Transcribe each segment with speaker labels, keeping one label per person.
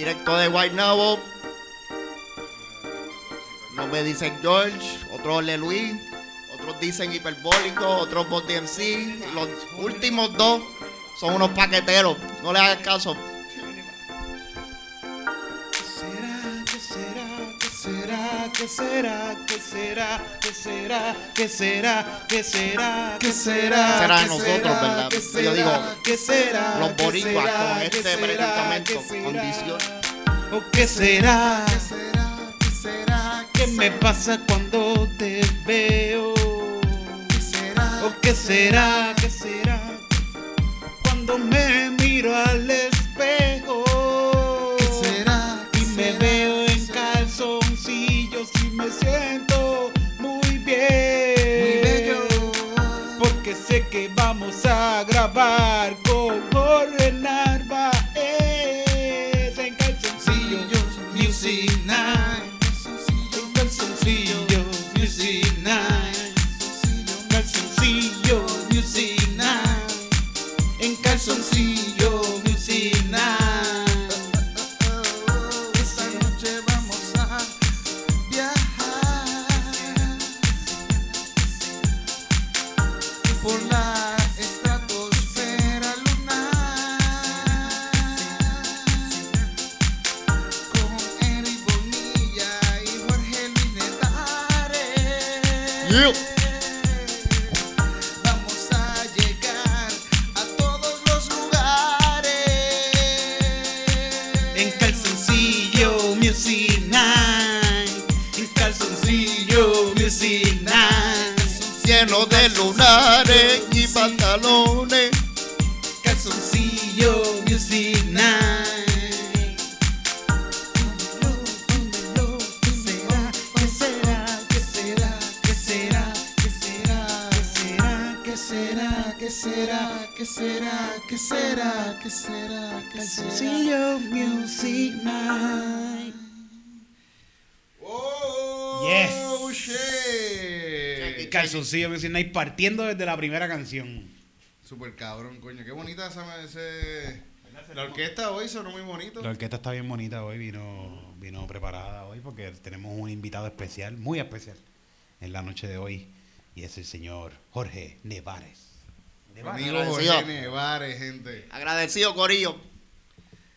Speaker 1: Directo de White Novel. No me dicen George, otros Le Luis, otros dicen hiperbólico, otros Bot DMC. Los últimos dos son unos paqueteros. No le hagas caso.
Speaker 2: ¿Qué será? ¿Qué será? ¿Qué será? ¿Qué será? ¿Qué será? ¿Qué será? Será
Speaker 1: de
Speaker 2: ¿Qué
Speaker 1: nosotros? ¿verdad?
Speaker 2: ¿Qué
Speaker 1: Yo digo,
Speaker 2: ¿Qué será?
Speaker 1: los
Speaker 2: ¿Qué
Speaker 1: boricuas
Speaker 2: será?
Speaker 1: con
Speaker 2: ¿Qué
Speaker 1: este predicamento,
Speaker 2: ¿Qué
Speaker 1: condición.
Speaker 2: ¿O qué será?
Speaker 3: ¿Qué será? ¿Qué será?
Speaker 2: ¿Qué me pasa cuando te veo?
Speaker 3: ¿Qué será?
Speaker 2: ¿O qué será? ¿Qué será? Cuando me miro al espejo que vamos a grabar con Jorge Narváez en calzoncillos Music Night. Calzoncillos Music Night. Calzoncillo Music Night. En calzoncillo
Speaker 1: Lleno de lunares y pantalones.
Speaker 2: Calzoncillo Music Night.
Speaker 3: ¿Qué será? ¿Qué será? ¿Qué será? ¿Qué será? ¿Qué será? ¿Qué será? ¿Qué será? ¿Qué será? ¿Qué será? ¿Qué será? ¿Qué será?
Speaker 2: Calzoncillo Music Night.
Speaker 4: Oh,
Speaker 2: Yes.
Speaker 4: shit.
Speaker 2: Calzoncillo Music Night partiendo desde la primera canción.
Speaker 4: Super cabrón, coño. Qué bonita esa. Ese... La orquesta hoy sonó muy bonito.
Speaker 2: La orquesta está bien bonita hoy, vino, vino preparada hoy porque tenemos un invitado especial, muy especial, en la noche de hoy. Y es el señor Jorge Nevares.
Speaker 4: Amigo. Jorge Nevares, gente.
Speaker 1: Agradecido, Corillo.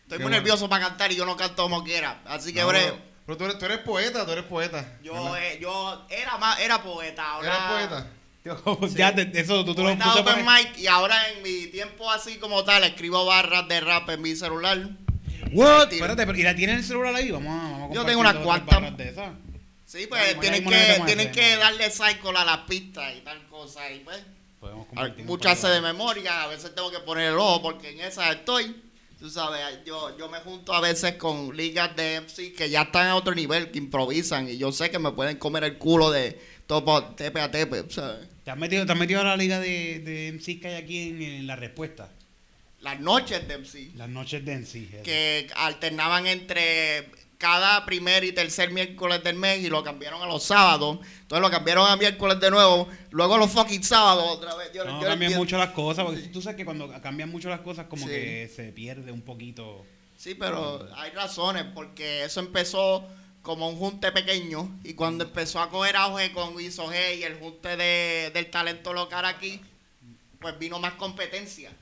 Speaker 1: Estoy
Speaker 4: Qué
Speaker 1: muy
Speaker 4: bueno.
Speaker 1: nervioso para cantar y yo no canto como quiera. Así que,
Speaker 4: No,
Speaker 1: bre,
Speaker 4: pero, tú, eres, tú eres poeta, tú eres poeta.
Speaker 1: yo, eh, yo era más, era poeta. Ahora,
Speaker 4: ¿Eres poeta?
Speaker 2: Ya, te- eso tú, tú lo
Speaker 1: Poeta
Speaker 2: tú te
Speaker 1: open
Speaker 2: pones-
Speaker 1: mic y ahora en mi tiempo así como tal escribo barras de rap en mi celular.
Speaker 2: What? Espérate, pero ¿y la tienes en el celular ahí? Vamos a, vamos a
Speaker 1: Yo tengo unas cuantas.
Speaker 2: barras de esas.
Speaker 1: Sí, pues
Speaker 2: Vamos,
Speaker 1: tienen que, tienen que darle cycle a las pistas y tal cosa. Y pues,
Speaker 2: Podemos compartir un
Speaker 1: muchas de memoria, a veces tengo que poner el ojo porque en esas estoy. Tú sabes, yo, yo me junto a veces con ligas de MC que ya están a otro nivel, que improvisan y yo sé que me pueden comer el culo de topo, tepe a tepe, ¿sabes?
Speaker 2: ¿Te has metido, te has metido a la liga de, de MC que hay aquí en, en la respuesta?
Speaker 1: Las noches de MC.
Speaker 2: Las noches de MC. eso.
Speaker 1: que alternaban entre cada primer y tercer miércoles del mes y lo cambiaron a los sábados. Entonces lo cambiaron a miércoles de nuevo. Luego los fucking sábados otra vez. Yo,
Speaker 2: No
Speaker 1: yo
Speaker 2: cambian mucho las cosas, porque tú sabes que cuando cambian mucho las cosas como
Speaker 1: Sí.
Speaker 2: que se pierde un poquito.
Speaker 1: Sí, pero hay razones porque eso empezó como un junte pequeño y cuando empezó a coger auge con Isoge y el junte de, del talento local aquí, pues vino más competencia.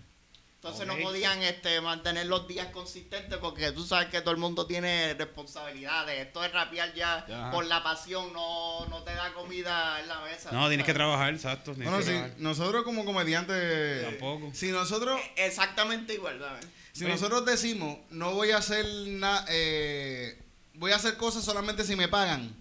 Speaker 1: Entonces no podían este, mantener los días consistentes porque tú sabes que todo el mundo tiene responsabilidades. Esto de rapear ya
Speaker 2: Ajá.
Speaker 1: por la pasión no, no te da comida en la mesa.
Speaker 2: No, tienes que trabajar, exacto.
Speaker 4: Bueno,
Speaker 2: que
Speaker 4: si
Speaker 2: trabajar.
Speaker 4: nosotros como comediantes.
Speaker 2: Tampoco.
Speaker 4: Si nosotros.
Speaker 1: Exactamente igual, ¿sabes?
Speaker 4: Si nosotros decimos, no voy a hacer nada. voy a hacer cosas solamente si me pagan.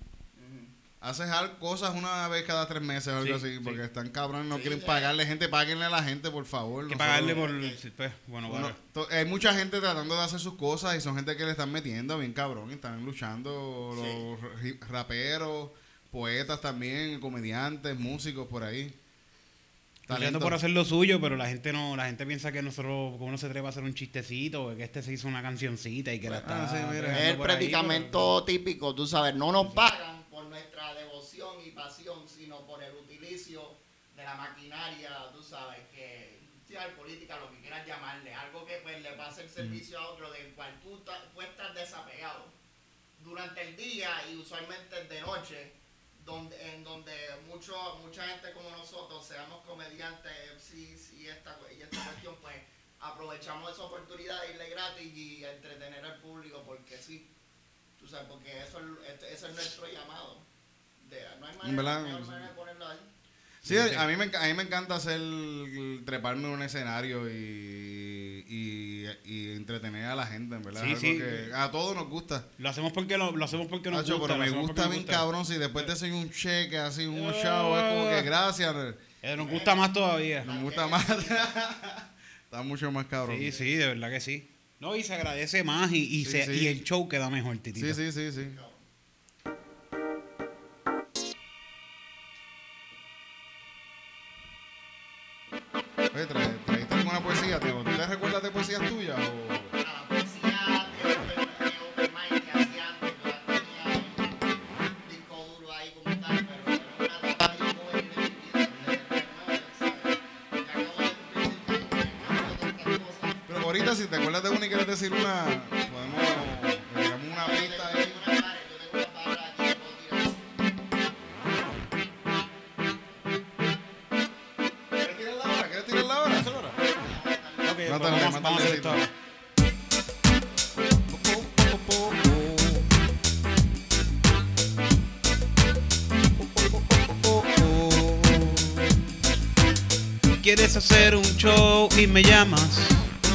Speaker 4: Haces cosas una vez cada tres meses o algo
Speaker 2: Sí,
Speaker 4: así,
Speaker 2: sí.
Speaker 4: porque están cabrones, no
Speaker 1: Sí,
Speaker 4: quieren pagarle gente, páguenle a la gente, por favor.
Speaker 2: Hay que pagarle por. sí, pues, bueno, bueno.
Speaker 4: hay mucha gente tratando de hacer sus cosas y son gente que le están metiendo bien cabrón, y están luchando los raperos, poetas también, comediantes, músicos por ahí.
Speaker 2: Luchando
Speaker 4: Talento.
Speaker 2: por hacer lo suyo, pero la gente no, la gente piensa que nosotros, como uno se atreve a hacer un chistecito, que este se hizo una cancioncita y que la
Speaker 4: Ah,
Speaker 2: está.
Speaker 4: sí, mira.
Speaker 2: regando
Speaker 1: Es el
Speaker 2: ahí,
Speaker 1: predicamento típico, tú sabes, no nos pagan nuestra devoción y pasión, sino por el utilicio de la maquinaria, tú sabes, que social, política, lo que quieras llamarle, algo que pues le pase el servicio a otro, del cual tú, tú estás desapegado durante el día y usualmente de noche, donde, en donde mucho, mucha gente como nosotros, seamos comediantes, MCs y esta, y esta cuestión, pues aprovechamos esa oportunidad de irle gratis y entretener al público, porque sí, tú sabes, porque eso es, este- es nuestro llamado. De, no hay manera, manera de ponerlo ahí.
Speaker 4: Sí, a mí, me, a mí me encanta hacer treparme en un escenario y, y, y entretener a la gente, en verdad.
Speaker 2: Sí,
Speaker 4: algo
Speaker 2: sí.
Speaker 4: que a todos nos gusta.
Speaker 2: Lo hacemos porque lo, lo hacemos porque nos gusta.
Speaker 4: pero me gusta bien
Speaker 2: nos
Speaker 4: cabrón si después te hacen un cheque así, un
Speaker 2: Eh.
Speaker 4: show, es como que gracias.
Speaker 2: Eh, nos gusta más todavía.
Speaker 4: Nos gusta más. Está mucho más cabrón.
Speaker 2: Sí, sí, de verdad que sí. No, y se agradece más y, y,
Speaker 4: Sí,
Speaker 2: se-
Speaker 4: sí.
Speaker 2: y el show queda mejor, titito.
Speaker 4: sí, sí, sí, sí. Y
Speaker 2: me llamas.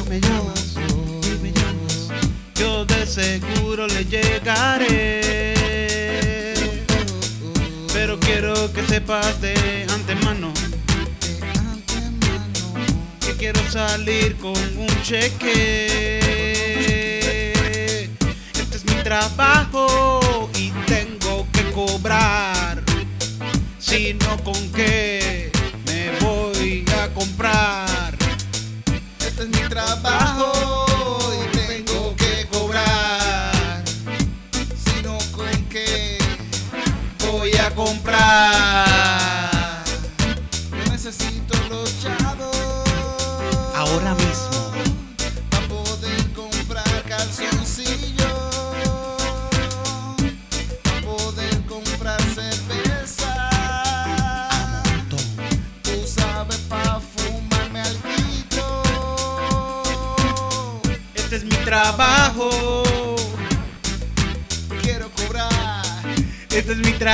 Speaker 2: Me llamas, y me llamas. Yo de seguro le llegaré. Pero quiero que sepas de antemano que quiero salir con un cheque. Este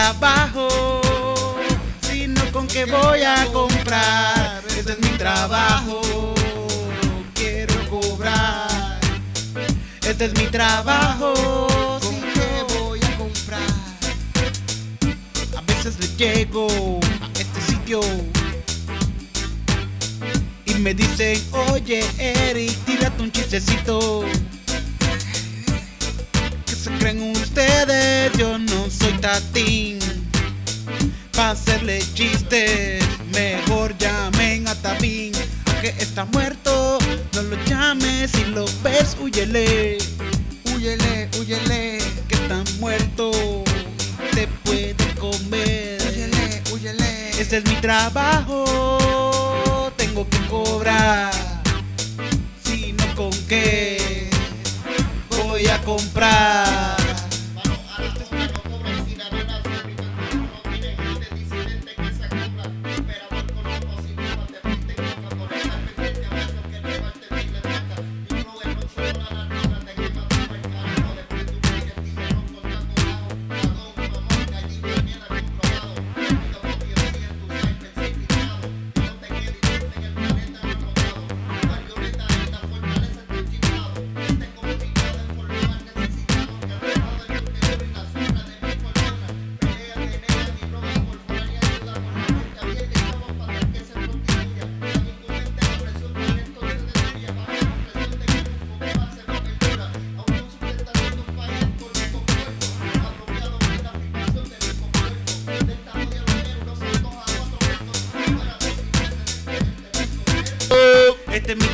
Speaker 2: trabajo. Si no, ¿con qué voy a comprar?
Speaker 3: Este es mi trabajo. Quiero cobrar.
Speaker 2: Este es mi trabajo. ¿Con qué voy a comprar?
Speaker 3: A
Speaker 2: veces le llego a este sitio y me dicen, oye Eric, tírate un chistecito. ¿Qué se creen ustedes? Yo no soy tatín. Pa' hacerle chistes, mejor llamen a Tabín. Aunque está muerto, no lo llames. Si lo ves, huyele.
Speaker 3: Huyele, huyele,
Speaker 2: Que está muerto te puede comer.
Speaker 3: huyele, huyele.
Speaker 2: Este es mi trabajo, tengo que cobrar. Si no, ¿con qué voy a comprar?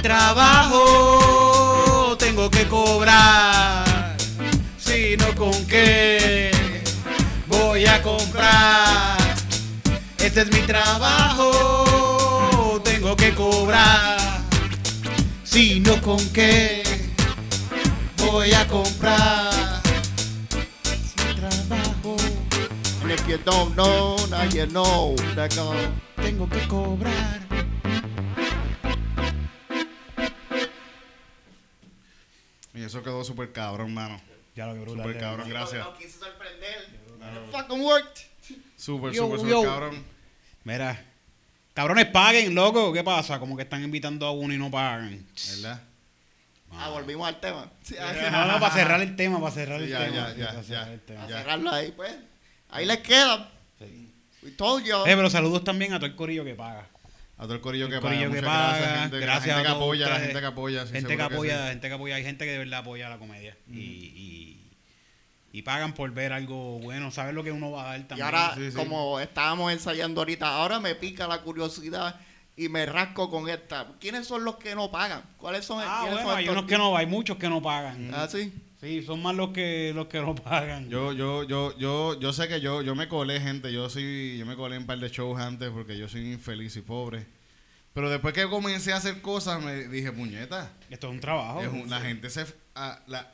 Speaker 2: Trabajo, tengo que cobrar. Si no, ¿con qué voy a comprar? Este es mi trabajo, tengo que cobrar. sino con qué voy a comprar mi trabajo.
Speaker 1: And if you don't know, now you know. That go.
Speaker 2: Tengo que cobrar.
Speaker 4: Eso quedó súper cabrón, mano.
Speaker 2: Ya lo que brutal.
Speaker 4: Súper cabrón, gracias.
Speaker 1: No, no quise sorprender. It fucking worked.
Speaker 4: Súper, súper, súper cabrón.
Speaker 2: Mira, cabrones, paguen, loco. ¿Qué pasa? Como que están invitando a uno y no pagan.
Speaker 4: ¿Verdad?
Speaker 1: Ah, volvimos al tema. Sí,
Speaker 2: No, no, para cerrar el tema, para cerrar el
Speaker 4: Ya,
Speaker 2: tema.
Speaker 4: ya,
Speaker 2: sí,
Speaker 4: ya,
Speaker 2: para cerrar el tema.
Speaker 1: Cerrarlo ahí, pues. Ahí les queda. We told you.
Speaker 2: Eh, pero saludos también a todo el corillo que paga.
Speaker 4: A todo el corillo que
Speaker 2: El
Speaker 4: paga.
Speaker 2: corillo que
Speaker 4: Muchas
Speaker 2: paga.
Speaker 4: gracias, gente.
Speaker 2: Gracias
Speaker 4: la gente
Speaker 2: a
Speaker 4: que apoya, la gente que apoya. sí,
Speaker 2: gente que apoya,
Speaker 4: sí.
Speaker 2: gente que apoya, hay gente que de verdad apoya la comedia. Y, y, y pagan por ver algo bueno, saber lo que uno va a dar
Speaker 1: Y
Speaker 2: también.
Speaker 1: ahora,
Speaker 4: Sí, sí.
Speaker 1: como estábamos ensayando ahorita, ahora me pica la curiosidad y me rasco con esta. ¿Quiénes son los que no pagan? ¿Cuáles son?
Speaker 2: ah,
Speaker 1: quiénes
Speaker 2: bueno,
Speaker 1: son
Speaker 2: hay
Speaker 1: estos
Speaker 2: unos que no, hay muchos que no pagan.
Speaker 1: Ah, sí.
Speaker 2: Sí, son más los que los que no pagan.
Speaker 4: Yo, yo, yo, yo, yo sé que yo, yo me colé, gente. Yo soy, yo me colé en un par de shows antes porque yo soy infeliz y pobre. Pero después que comencé a hacer cosas, me dije, puñeta.
Speaker 2: Esto es un trabajo.
Speaker 4: es un- la gente se, a- la,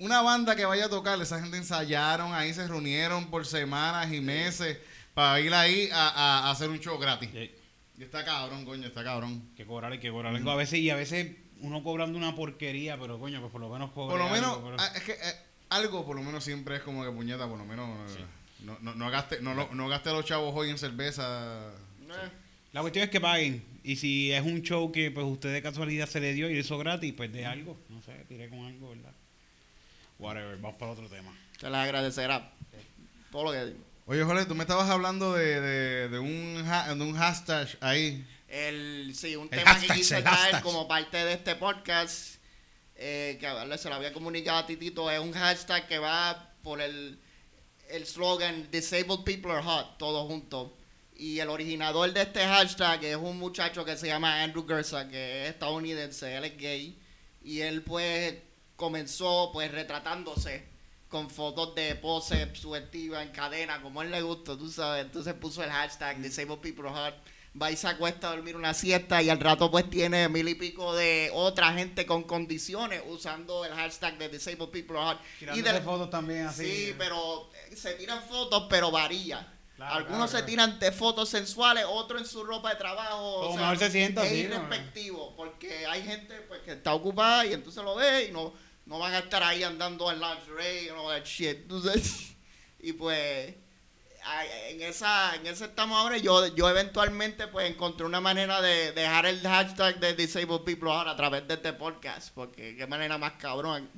Speaker 4: una banda que vaya a tocar, esa gente ensayaron ahí, se reunieron por semanas y meses para ir ahí a, a- a hacer un show gratis.
Speaker 2: Sí,
Speaker 4: Y está cabrón, coño, está cabrón.
Speaker 2: que cobrar, hay que cobrar. A veces, y a veces uno cobrando una porquería, pero coño, pues por lo menos
Speaker 4: Por lo menos,
Speaker 2: algo, pero-
Speaker 4: ah, es que eh, algo por lo menos siempre es como que puñeta, por lo menos eh, no, no, no gaste, no, lo- no gaste a los chavos hoy en cerveza.
Speaker 1: Eh,
Speaker 2: La cuestión es que paguen. Y si es un show que pues usted de casualidad se le dio y hizo gratis, pues de algo. No sé, tiré con algo, ¿verdad? Whatever, vamos para otro tema.
Speaker 1: Se les agradecerá. Todo lo que digo.
Speaker 4: Oye, Jorge, tú me estabas hablando de, de, de un, ha- de un hashtag ahí.
Speaker 1: El, sí, un
Speaker 2: El
Speaker 1: tema
Speaker 2: hashtag,
Speaker 1: que quise traer
Speaker 2: hashtag.
Speaker 1: como parte de este podcast, eh, que se lo había comunicado a Titito, es un hashtag que va por el el slogan Disabled People are Hot, todos juntos. Y el originador de este hashtag es un muchacho que se llama Andrew Gersa, que es estadounidense, él es gay. Y él pues comenzó pues retratándose con fotos de pose subjetiva en cadena, como él le gusta, tú sabes. Entonces puso el hashtag Disabled People are Hot. Va y se acuesta a dormir una siesta y al rato pues tiene mil y pico de otra gente con condiciones usando el hashtag de Disabled People are. Y de-
Speaker 2: fotos también así.
Speaker 1: Sí, pero eh, se tiran fotos, pero varía.
Speaker 2: Claro,
Speaker 1: Algunos
Speaker 2: claro,
Speaker 1: se
Speaker 2: claro.
Speaker 1: tiran de fotos sensuales, otros en su ropa de trabajo.
Speaker 2: Como mejor se sienta,
Speaker 1: es irrespectivo, porque hay gente pues, que está ocupada y entonces lo ve y no, no van a estar ahí andando en lingerie y all that shit. Entonces, y pues en esa en esa estamos ahora. Yo, yo eventualmente pues encontré una manera de dejar el hashtag de Disabled People ahora a través de este podcast, porque qué manera más cabrón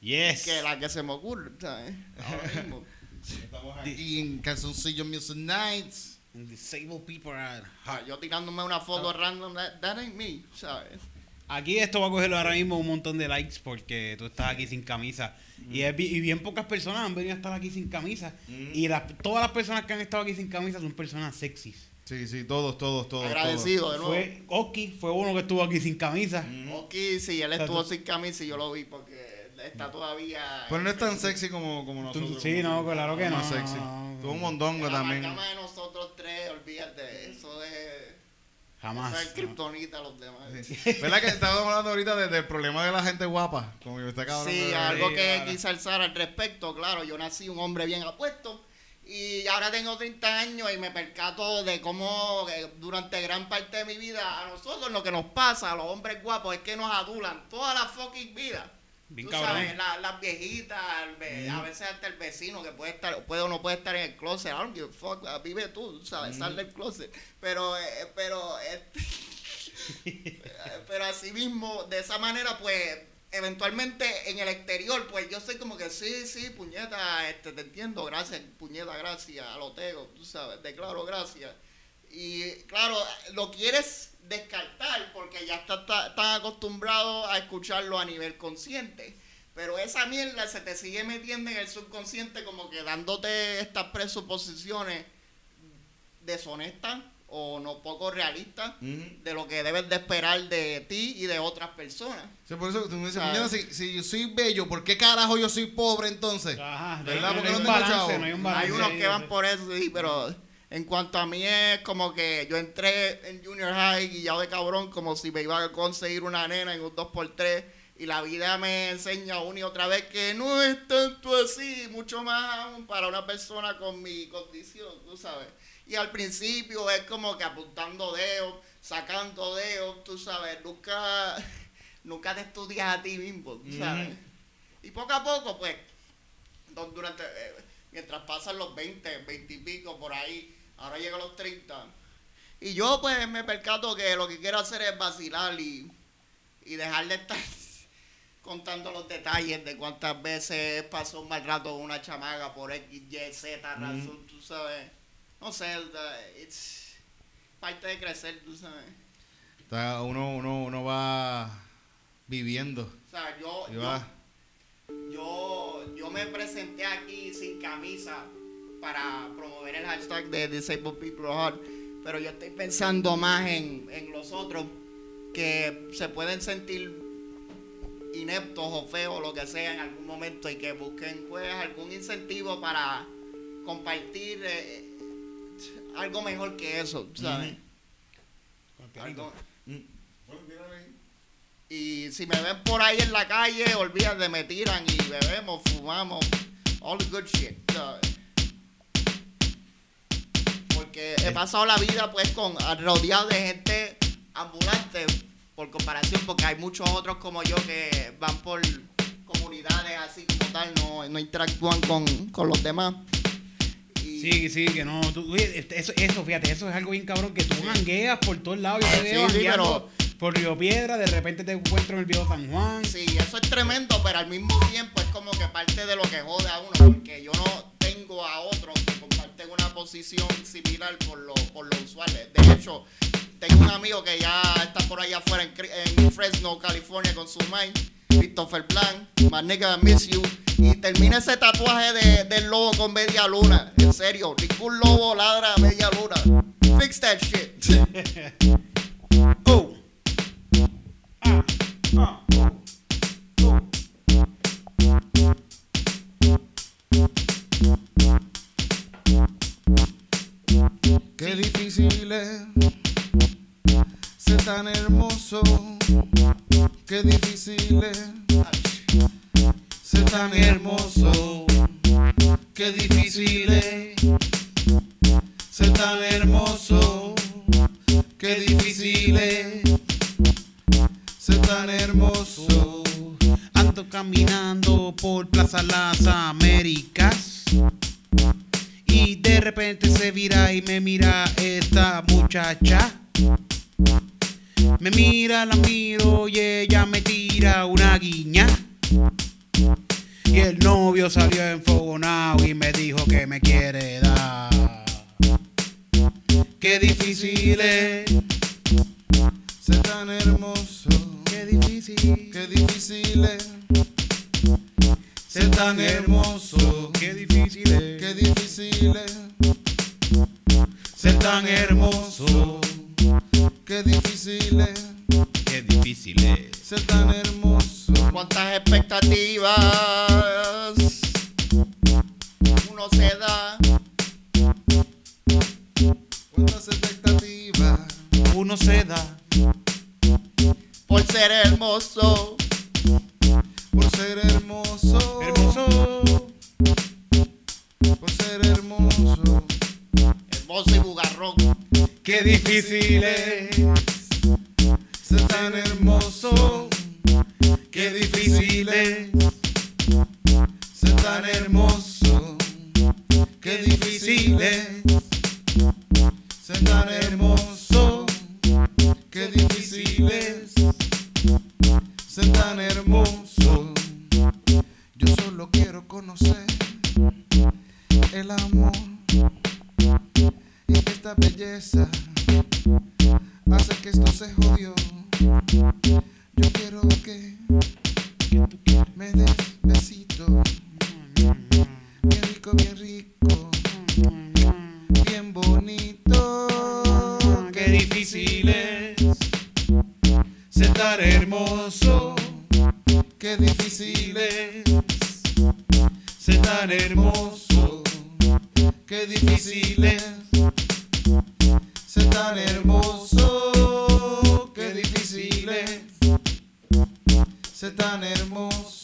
Speaker 2: Yes.
Speaker 1: que la que se me ocurre, ¿sabes? Ahora mismo.
Speaker 4: Estamos aquí en Calzoncillo Music Nights.
Speaker 2: And disabled people are
Speaker 1: Ah,
Speaker 2: hot.
Speaker 1: Yo tirándome una foto random, that, that ain't me, ¿sabes?
Speaker 2: Aquí esto va a coger ahora mismo un montón de likes porque tú estás aquí sin camisa. Y, es y bien pocas personas han venido a estar aquí sin camisa. Y las, todas las personas que han estado aquí sin camisa son personas sexys.
Speaker 4: Sí, sí, todos, todos, todos.
Speaker 1: Agradecido de nuevo.
Speaker 2: Fue Oki, fue uno que estuvo aquí sin camisa.
Speaker 1: Ok, sí, él estuvo sin camisa y yo lo vi porque está todavía...
Speaker 4: todos. Pero no es tan sexy como, como
Speaker 2: Tú-
Speaker 4: nosotros.
Speaker 2: sí,
Speaker 4: como-
Speaker 2: no, claro que no.
Speaker 4: más sexy. Tuvo un mondongo
Speaker 1: La
Speaker 4: también.
Speaker 1: amalgama de nosotros tres, olvídate, eso es...
Speaker 2: Jamás.
Speaker 1: Es kriptonita a los demás.
Speaker 4: ¿Verdad que estábamos hablando ahorita de- del problema de la gente guapa? Como que está cabrón.
Speaker 1: Sí,
Speaker 4: de-
Speaker 1: algo
Speaker 2: Sí,
Speaker 1: que quise alzar al respecto, claro, yo nací un hombre bien apuesto y ahora tengo 30 años y me percato de cómo eh, durante gran parte de mi vida a nosotros lo que nos pasa, a los hombres guapos, es que nos adulan toda la fucking vida.
Speaker 2: Bien
Speaker 1: Tú
Speaker 2: cabrón.
Speaker 1: sabes, la- las viejitas, el ve- a veces hasta el vecino que puede estar, puede o no puede estar en el closet, I don't give a fuck, uh, vive tú, sabes, sal del closet. Pero, eh, pero, este, pero así mismo, de esa manera, pues, eventualmente en el exterior, pues yo soy como que sí, sí, puñeta, este, te entiendo, gracias, puñeta, gracias, a lo tego, tú sabes, declaro gracias. Y claro, lo quieres descartar porque ya estás tan acostumbrado a escucharlo a nivel consciente. Pero esa mierda se te sigue metiendo en el subconsciente como que dándote estas presuposiciones deshonestas o no poco realistas de lo que debes de esperar de ti y de otras personas.
Speaker 4: Sí, por eso tú me dices, si, si yo soy bello, ¿por qué carajo yo soy pobre entonces?
Speaker 2: Ajá,
Speaker 4: ¿Verdad?
Speaker 2: no, hay
Speaker 4: no
Speaker 2: un balance, no hay un
Speaker 1: Hay
Speaker 2: balance.
Speaker 1: unos que van por eso, sí, pero En cuanto a mí es como que yo entré en junior high guillado de cabrón como si me iba a conseguir una nena en un 2x3 y la vida me enseña una y otra vez que no es tanto así, mucho más aún para una persona con mi condición, tú sabes. Y al principio es como que apuntando dedos, sacando dedos, tú sabes, nunca, nunca te estudias a ti mismo, tú sabes. Y poco a poco, pues, durante, eh, mientras pasan los 20, 20 y pico por ahí, ahora llego a los 30. Y yo pues me percato que lo que quiero hacer es vacilar y, y dejar de estar contando los detalles de cuántas veces pasó un mal rato con una chamaga por X, Y, Z razón, tú sabes. No sé, it's parte de crecer, tú sabes.
Speaker 4: Está- uno, uno, uno va viviendo.
Speaker 1: O sea, yo, yo me presenté aquí sin camisa para promover el hashtag de Disabled People Heart, pero yo estoy pensando más en, en los otros que se pueden sentir ineptos o feos, lo que sea, en algún momento y que busquen pues algún incentivo para compartir eh, algo mejor que eso, ¿sabes? Algo- y si me ven por ahí en la calle, olvídate, me tiran y bebemos, fumamos, all the good shit. ¿sabes? Porque he pasado la vida pues con rodeado de gente ambulante por comparación, porque hay muchos otros como yo que van por comunidades así como tal, no, no interactúan con, con los demás.
Speaker 2: Sí, sí, que no. tú- este- eso, eso, fíjate, eso es algo bien cabrón, que tú jangueas por todos lados. Yo te veo
Speaker 1: Sí, sí,
Speaker 2: jangueando por Río Piedra, de repente te encuentro en el viejo San Juan.
Speaker 1: Sí, eso es tremendo, pero al mismo tiempo es como que parte de lo que jode a uno, porque yo no tengo a otros que comparten una posición similar por lo, por lo usual. De hecho, tengo un amigo que ya está por allá afuera en, en Fresno, California, con su mind, Christopher Blanc, my nigga, miss you. Y termina ese tatuaje de, del lobo con media luna. En serio, ningún lobo ladra a media luna. Fix that shit.
Speaker 2: Oh.
Speaker 4: Tan hermoso. Qué difícil es tan hermoso. Qué difícil es tan hermoso. Qué difícil es tan hermoso.
Speaker 2: Ando caminando por Plaza Las Américas. Y de repente se vira y me mira esta muchacha. Me mira, la miro y ella me tira una guiña. Y el novio salió enfogonado y me dijo que me quiere dar. Qué difícil es,
Speaker 4: Ser tan hermoso.
Speaker 2: qué difícil.
Speaker 4: Qué difícil es ser tan hermoso.
Speaker 2: Qué difícil es.
Speaker 4: Qué difícil es ser tan hermoso. Qué difícil es
Speaker 2: Qué difícil es.
Speaker 4: ser tan hermoso.
Speaker 1: cuántas expectativas uno se da
Speaker 4: Cuántas expectativas
Speaker 2: Uno se da
Speaker 1: por ser hermoso.
Speaker 4: por ser hermoso.
Speaker 2: hermoso.
Speaker 4: Por ser hermoso.
Speaker 1: Hermoso y bugarrón.
Speaker 2: Qué difícil es.
Speaker 4: Ser tan hermoso.
Speaker 2: Qué difícil es.
Speaker 4: Ser tan hermoso. Qué difícil es ser tan hermoso. Qué difícil es ser tan hermoso. Yo solo quiero conocer el amor esta belleza hace que esto se jodió. Yo quiero que me des besito, bien rico, bien rico, bien bonito.
Speaker 2: Qué difícil es. Ser tan hermoso.
Speaker 4: Qué difícil es
Speaker 2: Ser tan hermoso.
Speaker 4: Qué
Speaker 3: difícil es tan hermoso, qué difícil es ser tan hermoso.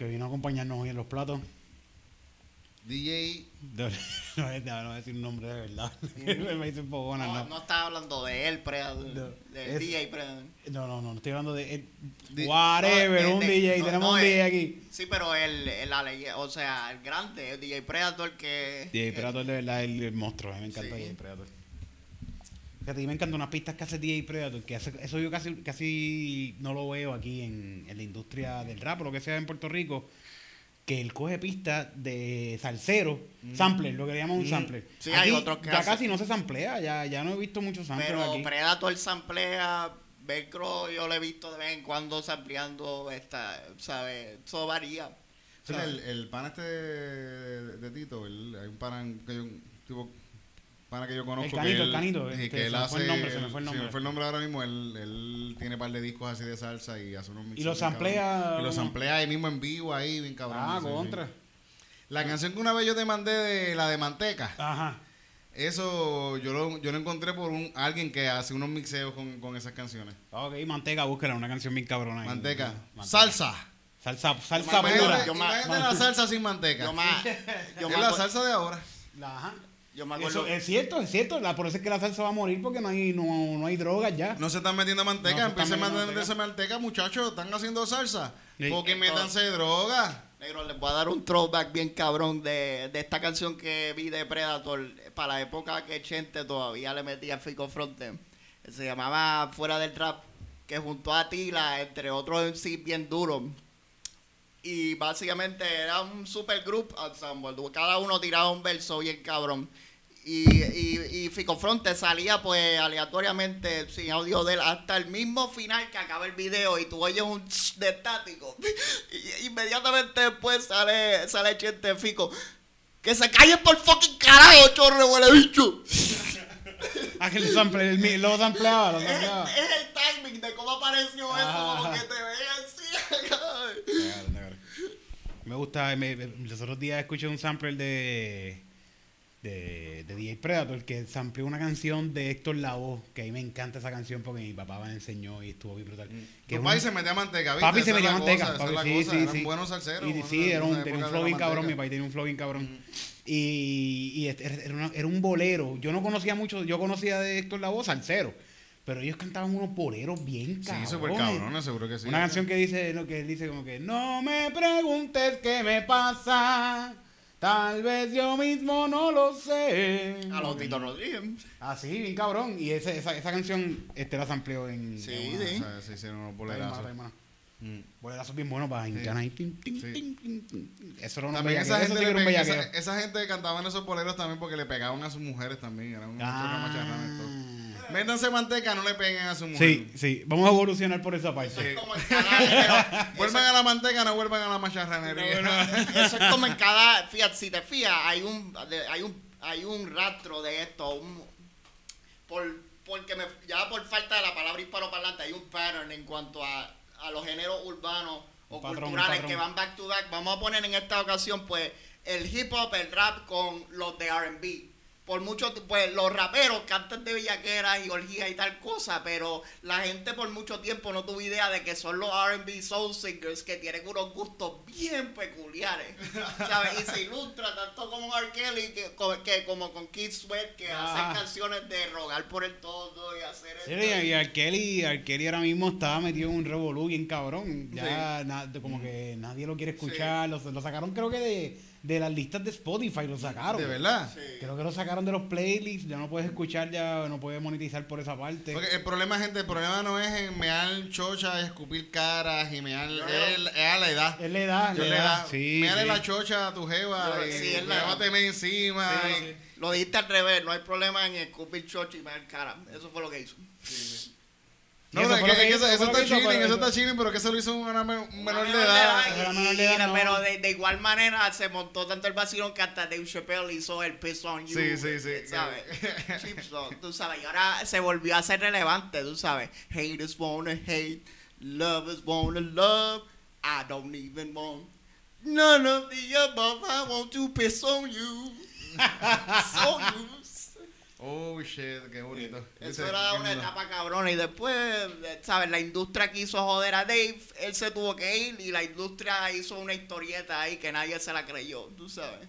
Speaker 1: Que
Speaker 2: vino a acompañarnos hoy en los platos.
Speaker 4: DJ.
Speaker 2: No, no a decir un nombre de verdad. Me un poco
Speaker 1: No,
Speaker 2: no.
Speaker 1: no estaba hablando de él, Predator.
Speaker 2: No,
Speaker 1: Del
Speaker 2: es-
Speaker 1: DJ Predator.
Speaker 2: No, no, no, no estoy hablando de.
Speaker 4: Di-
Speaker 2: whatever,
Speaker 1: No, de-
Speaker 2: un
Speaker 1: de-
Speaker 2: DJ,
Speaker 1: no,
Speaker 2: tenemos
Speaker 1: no,
Speaker 2: un DJ aquí.
Speaker 1: Sí, pero el, el, leye- o sea, el grande, el DJ Predator que...
Speaker 2: DJ Predator de verdad el, el monstruo, a mí me encanta
Speaker 1: Sí.
Speaker 2: DJ Predator. Fíjate, a mí me encantan unas pistas que hace DJ Predator, que hace- eso yo casi, casi no lo veo aquí en, en la industria del rap o lo que sea en Puerto Rico, que él coge pistas de salsero, sampler, lo que le llaman un
Speaker 1: Mm.
Speaker 2: sampler.
Speaker 1: Sí, hay otros que
Speaker 2: ya casi no se samplea, ya, ya no he visto muchos samplers
Speaker 1: Pero
Speaker 2: aquí.
Speaker 1: Predator samplea, Velcro yo lo he visto de vez en cuando sampleando esta, ¿sabes? Eso varía.
Speaker 4: El, el pana este de, de Tito, el- hay un pana que yo, tipo, pana que yo conozco.
Speaker 2: El canito,
Speaker 4: que
Speaker 2: el canito,
Speaker 4: sí,
Speaker 2: este,
Speaker 4: que él
Speaker 2: se me
Speaker 4: hace,
Speaker 2: fue el nombre, se me fue el nombre.
Speaker 4: me fue el nombre ahora mismo. Él, él tiene un par de discos así de salsa y hace unos mixes
Speaker 2: Y los.
Speaker 4: Y los samplea ahí mismo en vivo, ahí, bien cabrón.
Speaker 2: Ah, contra.
Speaker 4: La canción que una vez yo te mandé de la de Manteca,
Speaker 2: Ajá.
Speaker 4: eso yo lo, yo lo encontré por un alguien que hace unos mixeos con, con esas canciones.
Speaker 2: Ok, Manteca, búsquela, una canción bien cabrona. ahí.
Speaker 4: Manteca.
Speaker 2: Manteca.
Speaker 4: Salsa.
Speaker 2: Salsa, salsa pura.
Speaker 4: Imagínate, la salsa sin manteca.
Speaker 1: Yo más, yo
Speaker 4: es la salsa de ahora.
Speaker 2: La- Ajá.
Speaker 1: Yo me
Speaker 2: Eso
Speaker 1: acuerdo...
Speaker 2: es cierto, es cierto. La, por eso es que la salsa va a morir porque no hay, no, no hay drogas ya.
Speaker 4: No se están metiendo
Speaker 2: No
Speaker 4: manteca,
Speaker 2: se
Speaker 4: empiecen a meterse manteca, muchachos, están haciendo salsa.
Speaker 2: Sí.
Speaker 4: Porque métanse droga.
Speaker 1: Negro, les voy a dar un throwback bien cabrón de, de esta canción que vi de Predator para la época que Chente todavía le metía Fico Fronten. Se llamaba Fuera del Rap, que junto a Tila, entre otros sí bien duros. Y básicamente era un super group ensemble. Cada uno tiraba un verso bien cabrón. Y, y, Fico Fronte salía pues aleatoriamente sin audio de él hasta el mismo final que acaba el video y tú oyes un tss de estático. Inmediatamente después sale, sale Chente Fico. Que se calle por fucking carajo, chorre huele bicho.
Speaker 2: Ah, que el sample, el, mi- lo sampleaba, lo
Speaker 1: Es, es el timing de cómo apareció eso, como que te veía así.
Speaker 2: Me gusta, me- los otros días escuché un sampler de, de, de DJ Predator que sampleó una canción de Héctor Lavoe, que a mí me encanta esa canción porque mi papá me la enseñó y estuvo bien brutal. Que
Speaker 4: Tu
Speaker 2: un-
Speaker 4: se metía manteca, ¿viste?
Speaker 2: Papi se metía manteca.
Speaker 4: cosa,
Speaker 2: papi, sí, sí,
Speaker 4: eran
Speaker 2: sí.
Speaker 4: buenos salseros.
Speaker 2: Y, sí, era un, tenía un flow bien cabrón. Mi país tenía un flow bien cabrón. Y, y este- era, una- era un bolero. Yo no conocía mucho, yo conocía de Héctor Lavoe salsero. Pero ellos cantaban unos boleros bien cabrones.
Speaker 4: Sí, súper cabrón, seguro que sí.
Speaker 2: Una canción que dice, que dice como que no me preguntes qué me pasa. Tal vez yo mismo no lo sé.
Speaker 1: A los Tito Rodríguez.
Speaker 2: Ah, sí, bien cabrón. Y ese- esa, esa canción este la sampleó en.
Speaker 1: Sí,
Speaker 2: en
Speaker 4: O
Speaker 2: una-
Speaker 1: sí.
Speaker 4: sea, se hicieron unos bolerazos. Mm.
Speaker 2: Bolerazos bien buenos para ahí. Tin, tin,
Speaker 4: Sí.
Speaker 2: tin, tin, tin. Eso era una
Speaker 4: También esa
Speaker 2: eso
Speaker 4: gente,
Speaker 2: sí era un
Speaker 4: pe-
Speaker 2: bellaquero.
Speaker 4: esa, esa gente cantaban esos boleros también porque le pegaban a sus mujeres también. Eran unos
Speaker 2: Ah.
Speaker 4: Métanse manteca, no le peguen a su mujer.
Speaker 2: Sí, sí. Vamos a evolucionar por esa parte.
Speaker 1: Eso es como.
Speaker 4: Vuelvan a la manteca, no vuelvan a la macharranería.
Speaker 1: Eso es como en cada, fíjate, si te fijas, hay un, hay un, hay un rastro de esto, un, por, porque me, ya por falta de la palabra hispanoparlante, hay un pattern en cuanto a, a los géneros urbanos o
Speaker 2: patrón,
Speaker 1: culturales que van back to back. Vamos a poner en esta ocasión, pues, el hip hop, el rap con los de R&B. Por mucho pues los raperos cantan de bellaqueras y orgías y tal cosa, pero la gente por mucho tiempo no tuvo idea de que son los R&B soul singers que tienen unos gustos bien peculiares, ¿sabes? Y se ilustra tanto como R. Kelly que, que como con Keith Sweat que
Speaker 2: Ah.
Speaker 1: hacen canciones de rogar por el todo y hacer
Speaker 2: Sí,
Speaker 1: esto.
Speaker 2: y Arkeli, Arkeli ahora mismo estaba metido en un revolú bien cabrón. Ya na- como que nadie lo quiere escuchar. Lo, lo sacaron creo que de, de las listas de Spotify, lo sacaron.
Speaker 4: De verdad.
Speaker 2: Creo que lo sacaron de los playlists, ya no puedes escuchar, ya no puedes monetizar por esa parte.
Speaker 4: Porque el problema, gente, el problema no es en mear chocha, escupir caras y mear. Es, es a la edad.
Speaker 2: Es la edad,
Speaker 4: Yo
Speaker 2: la
Speaker 4: le
Speaker 2: edad.
Speaker 4: da,
Speaker 2: Sí,
Speaker 4: meale
Speaker 2: sí.
Speaker 4: la chocha a tu jeva
Speaker 1: Yo-
Speaker 4: y
Speaker 1: sí, es la edad.
Speaker 4: llévateme encima.
Speaker 2: Sí,
Speaker 4: y-
Speaker 2: sí.
Speaker 1: Lo dijiste al revés, no hay problema en escupir chocho y ver cara. Eso fue lo que hizo.
Speaker 4: No,
Speaker 2: eso
Speaker 4: que, que eso, eso está chilling, eso
Speaker 2: eso-
Speaker 4: está chilling, pero que se lo hizo una me- menor de
Speaker 1: menor de
Speaker 4: edad.
Speaker 1: y-
Speaker 2: no.
Speaker 1: Pero de, de igual manera se montó tanto el vacilón que hasta Dave Chappelle hizo el piss on you.
Speaker 4: Sí, sí, sí.
Speaker 1: ¿Sabes? Cheap song, tú sabes. Y ahora se volvió a ser relevante, tú sabes. Haters wanna hate, lovers wanna love. I don't even want none of the above. I want to piss on you. so you.
Speaker 4: Oh, shit, qué bonito.
Speaker 1: Eso
Speaker 4: Dice,
Speaker 1: era una etapa cabrona y después, eh, ¿sabes? La industria quiso joder a Dave, él se tuvo que ir y la industria hizo una historieta ahí que nadie se la creyó, tú sabes.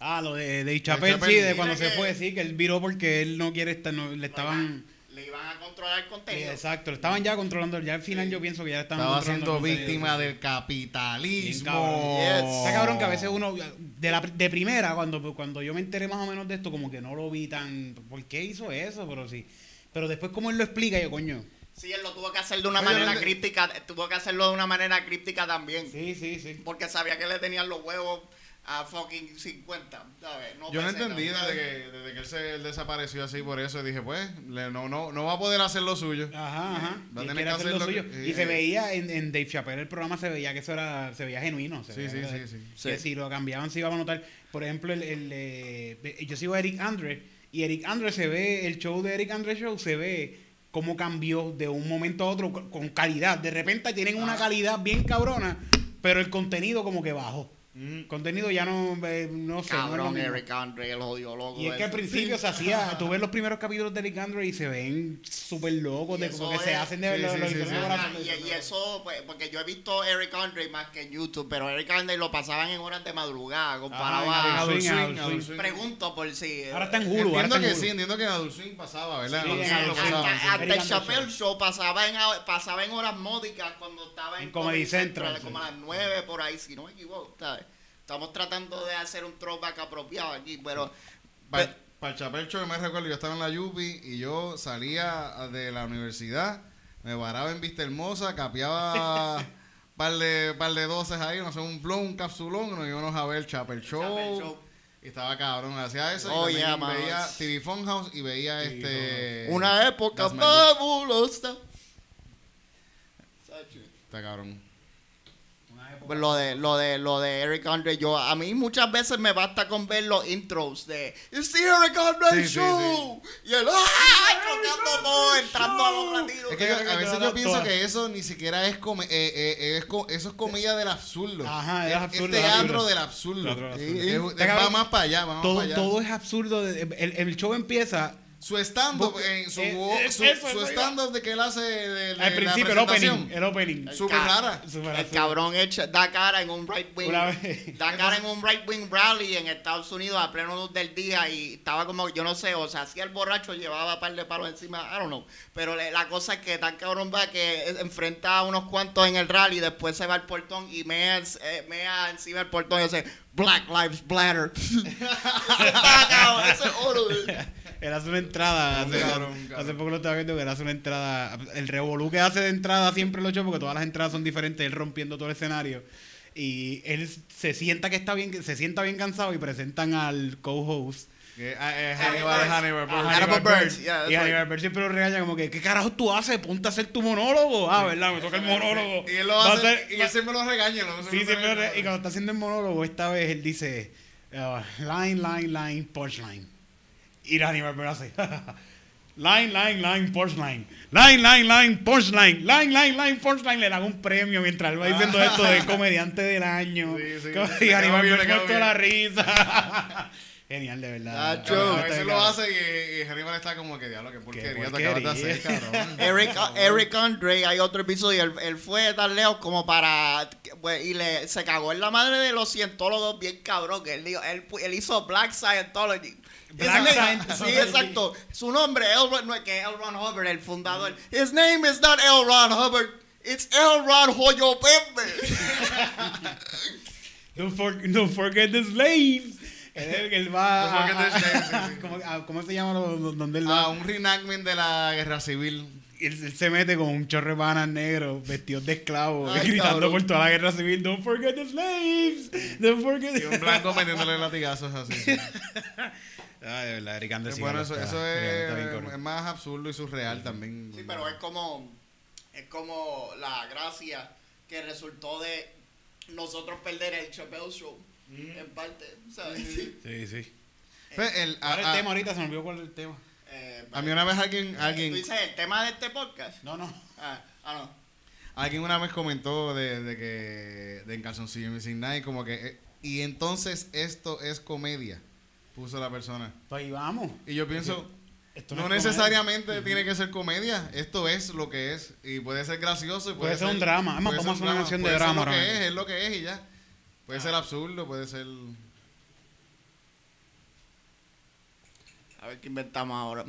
Speaker 2: Ah, lo de Dave Chappelle, sí, de cuando se fue, sí, que él viró porque él no quiere estar, no, le estaban...
Speaker 1: Le iban a controlar el
Speaker 2: Sí,
Speaker 1: contenido.
Speaker 2: exacto, le estaban ya controlando, ya al final
Speaker 1: Sí.
Speaker 2: yo pienso que ya estaban
Speaker 4: Estaba siendo víctima del
Speaker 2: Bien
Speaker 4: capitalismo.
Speaker 2: cabrón.
Speaker 1: Yes.
Speaker 2: Está cabrón que a veces uno, de, la, de primera, cuando, cuando yo me enteré más o menos de esto, como que no lo vi tan, ¿por qué hizo eso? Pero sí. Pero después como él lo explica, yo, coño,
Speaker 1: Sí, él lo tuvo que hacer de una
Speaker 4: Oye,
Speaker 1: manera
Speaker 4: ¿dónde-
Speaker 1: críptica, tuvo que hacerlo de una manera críptica también.
Speaker 2: sí, sí, sí.
Speaker 1: Porque sabía que le tenían los huevos a fucking 50, ¿sabes?
Speaker 4: Yo no entendí desde que, desde que él, se, él desapareció así por eso. Dije, pues, le- no, no, no va a poder hacer lo suyo.
Speaker 2: Ajá, ajá.
Speaker 4: Va a
Speaker 2: Y
Speaker 4: tener que
Speaker 2: hacer lo
Speaker 4: lo
Speaker 2: suyo.
Speaker 4: que-
Speaker 2: y se veía en, en Dave Chappelle el programa, se veía que eso era, se veía genuino. se
Speaker 4: Sí,
Speaker 2: veía
Speaker 4: sí,
Speaker 2: que-
Speaker 4: sí, sí.
Speaker 2: Que
Speaker 1: Sí.
Speaker 2: si lo cambiaban se iba a notar. Por ejemplo, el, el, eh, yo sigo a Eric Andre y Eric Andre se ve, el show de Eric Andre Show se ve cómo cambió de un momento a otro con, con calidad. De repente tienen una calidad bien cabrona, pero el contenido como que bajó. El contenido ya no, eh, no sé. no
Speaker 1: Cabrón,
Speaker 2: mismo.
Speaker 1: Eric Andre, el jodido loco.
Speaker 2: Y es que al principio se hacía, tú ves los primeros capítulos de Eric Andre y se ven súper locos, de como que se hacen de
Speaker 4: sí,
Speaker 2: los-
Speaker 4: sí,
Speaker 1: y, y eso, pues, porque yo he visto Eric Andre más que en YouTube, pero Eric Andre lo pasaban en horas de madrugada, comparado
Speaker 2: en
Speaker 1: a...
Speaker 2: Adult
Speaker 4: Swing,
Speaker 2: Swing,
Speaker 4: Adult
Speaker 2: Adult
Speaker 4: Swing.
Speaker 1: Pregunto por si...
Speaker 2: Ahora está en Hulu, ahora
Speaker 4: Entiendo
Speaker 2: está en
Speaker 4: que
Speaker 2: Hulu.
Speaker 4: sí, entiendo que en Adult Swing pasaba, ¿verdad? En
Speaker 2: en
Speaker 4: Adult Swing
Speaker 1: hasta, el Chappelle
Speaker 2: Show.
Speaker 1: Pasaba en, pasaba en horas módicas cuando estaba en,
Speaker 2: Comedy Central,
Speaker 1: como a las 9 por ahí, si no me equivoco, ¿sabes? Estamos tratando de hacer un throwback apropiado aquí, pero...
Speaker 4: Para el Chapel Show, yo me recuerdo, yo estaba en la Yupi y yo salía de la universidad, me paraba en Vista Hermosa, capeaba par de, par de doces ahí, no sé, un blon, un capsulón, y nos íbamos a ver Chapel Show.
Speaker 1: Chapel Show.
Speaker 4: Y estaba cabrón, hacía eso.
Speaker 1: Oh,
Speaker 4: y
Speaker 1: yeah,
Speaker 4: veía TV Funhouse y veía este.
Speaker 1: Una época fabulosa.
Speaker 4: Está cabrón.
Speaker 1: Pues lo de, lo de, lo de Eric Andre, yo, a mí muchas veces me basta con ver los intros de It's the Eric Andre
Speaker 4: Sí, sí,
Speaker 1: Show. Y el ¡ay! Tocando todo, entrando a los latinos.
Speaker 4: Es que yo- a veces yo pienso que eso ni siquiera es, come- eh, eh, es co- eso es comida del absurdo.
Speaker 2: Ajá, es absurdo,
Speaker 4: Es teatro del absurdo.
Speaker 2: Teatro del
Speaker 4: Sí,
Speaker 2: absurdo.
Speaker 4: es-
Speaker 2: Está
Speaker 4: va más para allá, va más
Speaker 2: todo,
Speaker 4: para allá.
Speaker 2: todo es absurdo. de- El, el show empieza
Speaker 4: Su stand-up, su,
Speaker 2: eh, eh,
Speaker 4: su,
Speaker 2: eso,
Speaker 4: su
Speaker 2: eso
Speaker 4: stand-up de que él hace de, de
Speaker 2: al
Speaker 4: la
Speaker 2: principio, el opening. El opening.
Speaker 4: Súper
Speaker 1: ca-
Speaker 4: rara.
Speaker 1: El cabrón echa, da cara en un right wing.
Speaker 2: Una vez.
Speaker 1: Da cara en un right wing rally en Estados Unidos a pleno luz del día y estaba como, yo no sé, o sea, hacía el borracho, llevaba un par de palos encima, I don't know. Pero le- la cosa es que tan cabrón va que enfrenta a unos cuantos en el rally, después se va al portón y mea, eh, mea encima del portón y dice, Black Lives Blatter. Está cabrón, ese oro.
Speaker 2: Hace una entrada. Hace,
Speaker 4: Cabrón,
Speaker 2: hace
Speaker 4: cabrón.
Speaker 2: poco lo estaba viendo que hace una entrada. El revolú que hace de entrada siempre lo hecho porque todas las entradas son diferentes. Él rompiendo todo el escenario. Y él se sienta que está bien, se sienta bien cansado y presentan al co-host.
Speaker 4: Ah,
Speaker 1: Hannibal
Speaker 4: Hannibal,
Speaker 1: yeah,
Speaker 2: y
Speaker 1: right.
Speaker 2: Hannibal Buress siempre lo regaña como que, ¿qué carajo tú haces? Ponte a hacer tu monólogo. Ah, ¿verdad? Me toca el monólogo.
Speaker 4: Y él lo
Speaker 2: Va a
Speaker 4: hace,
Speaker 2: ser-
Speaker 4: y él siempre lo regaña. ¿no?
Speaker 2: Sí, siempre lo re- y cuando está haciendo el monólogo, esta vez él dice uh, line, line, line, punchline. Y la Hannibal Buress hace line, line, line, punchline. Line, line, line, punchline. Line, line, line, punchline. Le dan un premio mientras él va diciendo esto de comediante del año.
Speaker 4: Sí, sí.
Speaker 2: Y
Speaker 4: le quedó
Speaker 2: muerto la risa. Genial, de verdad.
Speaker 1: Nacho.
Speaker 4: A veces lo hace y, y Hannibal está como que, diablo, qué porquería, te acabas de hacer, cabrón.
Speaker 1: Eric, Eric Andre, hay otro episodio, él, él fue tan lejos como para, pues, y le, se cagó en la madre de los cientólogos bien cabrón, que él, dijo- él, pu- él hizo Black Scientology.
Speaker 2: Black
Speaker 1: name-. Sí, exacto. Su nombre, L. Ron- no es que L. Ron Hubbard, el fundador. His name is not L. Ron Hubbard, it's L. Ron Hoyo Pepe.
Speaker 2: Don't, for- don't forget the slaves. Él, él va. A-
Speaker 4: the.
Speaker 2: ¿cómo, a- cómo se llama donde él va?
Speaker 4: Ah, un reenactment de la guerra civil.
Speaker 2: él, él se mete con un chorro de panas negros vestidos de esclavos,
Speaker 1: Ay,
Speaker 2: gritando
Speaker 1: cabrón.
Speaker 2: por toda la guerra civil. Don't forget the slaves. Don't forget.
Speaker 4: Y un blanco metiéndole latigazos así.
Speaker 2: Ay, de verdad, Eric Anderson
Speaker 4: bueno, eso, eso es, más absurdo y surreal también.
Speaker 1: Sí, pero es como, es como la gracia que resultó de nosotros perder el Chappelle Show, en parte, ¿sabes? Sí.
Speaker 2: Sí, sí.
Speaker 4: Pues, el- a,
Speaker 2: Ahora el
Speaker 4: a-
Speaker 2: tema ahorita se me olvidó cuál es el tema.
Speaker 1: Eh,
Speaker 4: a mí una vez alguien,
Speaker 1: ¿Tú
Speaker 4: alguien,
Speaker 1: dices el tema de este podcast?
Speaker 2: No, no.
Speaker 1: Ah, ah, no.
Speaker 4: alguien una vez comentó de, de que de en Calzoncillo Missing Night como que eh, y entonces esto es comedia, puso la persona.
Speaker 2: Pues ahí vamos.
Speaker 4: Y yo pienso,
Speaker 2: Esto
Speaker 4: no,
Speaker 2: comedia.
Speaker 4: necesariamente tiene que ser comedia, esto es lo que es y puede ser gracioso y puede,
Speaker 2: Puede ser un drama. Además,
Speaker 4: puede
Speaker 2: vamos a
Speaker 4: ser
Speaker 2: hacer una
Speaker 4: un
Speaker 2: canción de drama
Speaker 4: Lo
Speaker 2: ahora
Speaker 4: que es, es lo que es y ya. Puede ser absurdo, puede ser
Speaker 1: A ver qué inventamos ahora.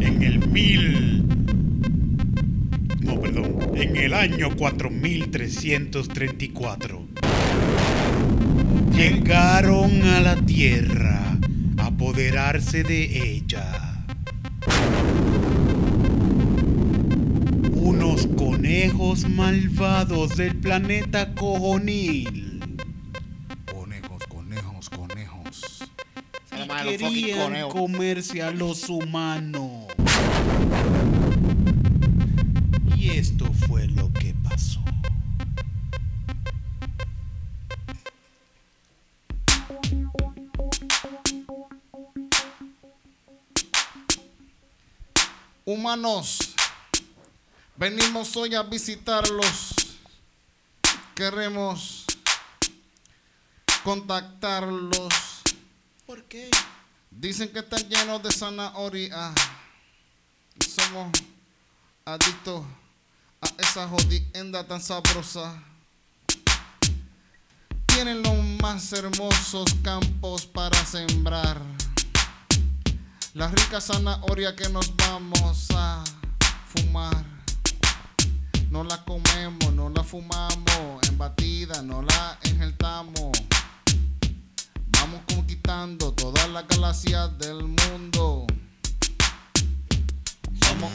Speaker 2: En el mil. En el año 4334. Llegaron a la tierra a apoderarse de ella. Unos conejos malvados del planeta Cojonil.
Speaker 4: conejos, conejos, conejos.
Speaker 2: Y querían comerse a los humanos.
Speaker 4: Humanos, venimos hoy a visitarlos. Queremos contactarlos.
Speaker 2: ¿Por qué?
Speaker 4: Dicen que están llenos de zanahoria. Somos adictos a esa jodienda tan sabrosa. Tienen los más hermosos campos para sembrar. La rica zanahoria que nos vamos a fumar. No la comemos, no la fumamos. En batida, no la enjeltamos. Vamos conquistando todas las galaxias del mundo.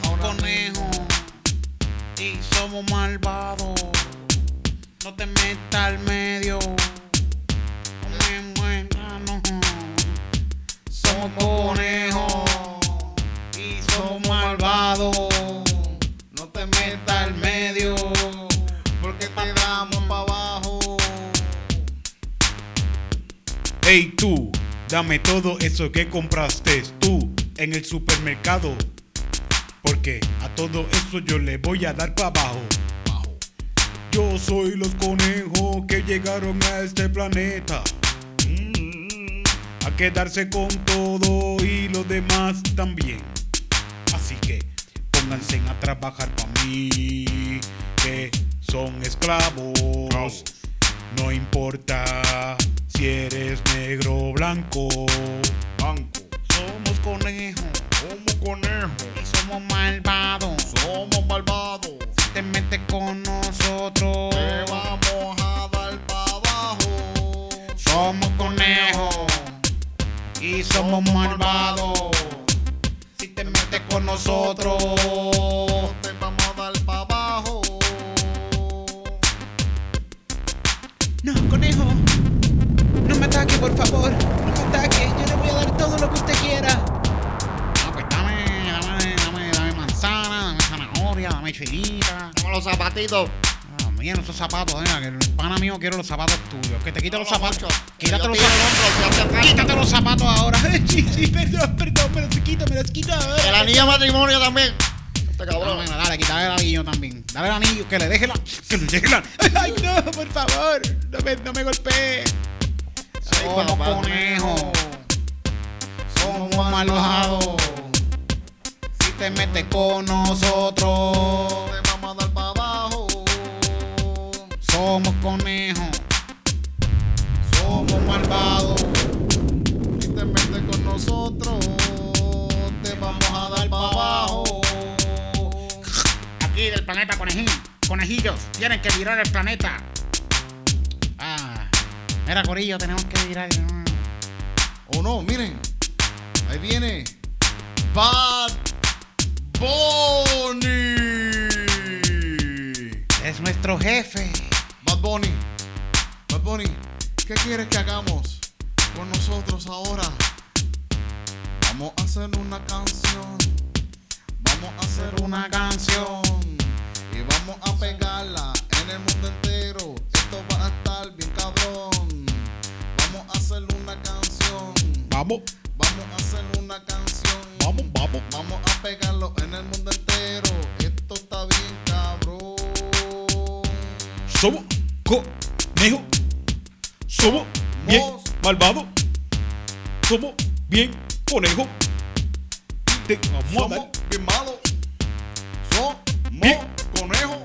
Speaker 4: Ahora
Speaker 2: conejos y somos malvados. No te metas al medio. Comemos enanos. Somos conejos somos malvados.
Speaker 4: No te metas al medio, porque te damos para abajo.
Speaker 2: Hey tú, dame todo eso que compraste tú en el supermercado. Porque a todo eso yo le voy a dar para abajo. Yo soy los conejos que llegaron a este planeta. Mm, A quedarse con todo y los demás también. Así que pónganse a trabajar para mí, que son esclavos. No importa si eres negro o blanco.
Speaker 4: Banco,
Speaker 2: Somos conejos
Speaker 4: somos conejos,
Speaker 2: y somos malvados.
Speaker 4: somos malvados.
Speaker 2: Si te metes con nosotros,
Speaker 4: Te vamos a dar para abajo.
Speaker 2: somos conejos y somos malvados. Con nosotros,
Speaker 4: Te vamos a dar para abajo.
Speaker 3: No, conejo. No me ataque, por favor. No me ataque. Yo le voy a dar todo lo que usted quiera.
Speaker 2: ah, pues dame, dame, dame, dame manzana, dame zanahoria, dame chilita.
Speaker 1: Como los zapatitos.
Speaker 2: Mira esos zapatos, mira, que el pana mío quiero los zapatos tuyos. Que te quite los
Speaker 1: No,
Speaker 2: zapatos. Quítate los zapatos. Quítate los zapatos ahora.
Speaker 3: Sí, sí, perdón, perdón, me los quito, me los quito.
Speaker 1: El anillo de matrimonio también. Este
Speaker 2: No,
Speaker 1: cabrón.
Speaker 2: mira, dale, quítale el anillo también. Dale el anillo, que le deje la. Que le deje la.
Speaker 3: Ay, no, por favor. No me, no me golpee.
Speaker 2: Somos
Speaker 1: papá.
Speaker 2: conejos. Somos malvados. Si te metes con nosotros, somos conejos. Somos malvados.
Speaker 4: Si te metes con nosotros, te vamos a dar para abajo.
Speaker 2: Aquí del planeta Conejín. Conejillos, tienen que virar el planeta. Ah, mira, Corillo, tenemos que virar. mm.
Speaker 4: Oh no, miren. Ahí viene. Bad Bunny.
Speaker 2: Es nuestro jefe.
Speaker 4: Bad Bunny. Bad Bunny. ¿Qué quieres que hagamos con nosotros ahora? Vamos a hacer una canción. Vamos a hacer una canción. Y vamos a pegarla en el mundo entero. Esto va a estar bien cabrón. Vamos a hacer una canción.
Speaker 2: Vamos,
Speaker 4: Vamos a hacer una canción.
Speaker 2: vamos, vamos.
Speaker 4: Vamos a pegarlo en el mundo entero. Esto está bien cabrón.
Speaker 2: Somos conejo. Somos bien
Speaker 4: Mos.
Speaker 2: malvado. Somos bien conejo. Te vamos a
Speaker 4: Somos
Speaker 2: dar.
Speaker 4: bien malos. Somos
Speaker 2: Bien.
Speaker 4: conejos.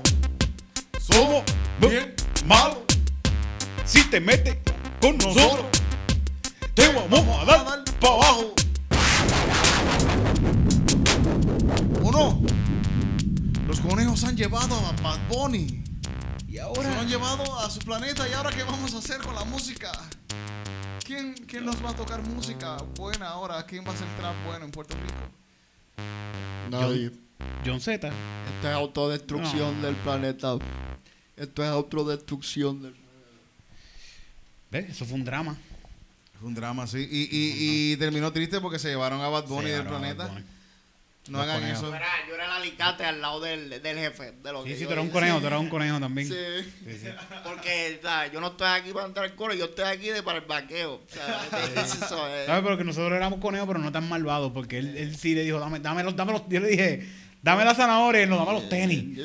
Speaker 2: Somos
Speaker 4: bien
Speaker 2: malos. Si te metes con nosotros, te vamos a dar para abajo.
Speaker 4: ¿O no? Los conejos han llevado a Bad Bunny.
Speaker 2: Y
Speaker 4: Se lo
Speaker 2: ahora,
Speaker 4: han llevado a su planeta. ¿Y ahora qué vamos a hacer con la música? ¿Quién, quién nos va a tocar música buena ahora? ¿Quién va a hacer trap bueno en Puerto Rico?
Speaker 1: Nadie.
Speaker 2: John Z.
Speaker 1: Esto es autodestrucción del planeta. Esto es autodestrucción del
Speaker 2: ¿Ves? Eso fue un drama.
Speaker 4: Fue un drama, sí. Y, y, y terminó triste porque se llevaron a Bad Bunny del
Speaker 2: ahora
Speaker 4: planeta. No hagan
Speaker 2: conejos.
Speaker 4: eso.
Speaker 1: Yo era, yo era el alicate al lado del, del jefe. De lo
Speaker 2: Sí,
Speaker 1: que
Speaker 2: sí, tú eras un conejo, tú eras un conejo también.
Speaker 1: Sí.
Speaker 2: Sí, sí.
Speaker 1: Porque ¿sabes? yo no estoy aquí para entrar al coro, yo estoy aquí de para el vaqueo. ¿sabes? Eso es.
Speaker 2: ¿Sabes? Pero que nosotros éramos conejos, pero no tan malvados, porque él, él sí le dijo, dame, dame, los, dame los, yo le dije, dame la zanahoria y no, dame los tenis.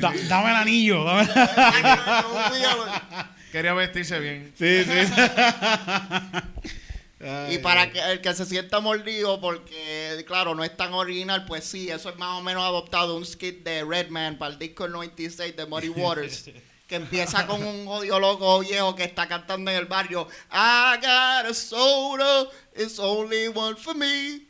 Speaker 2: Da-
Speaker 4: sí.
Speaker 2: dame el anillo, dame
Speaker 1: güey.
Speaker 4: Quería vestirse bien.
Speaker 2: Sí, sí.
Speaker 1: Y para que el que se sienta mordido, porque claro, no es tan original, pues sí, eso es más o menos adoptado un skit de Redman para el disco del 96 de Muddy Waters. Que empieza con un odio loco viejo que está cantando en el barrio. I got a soda, it's only one for me.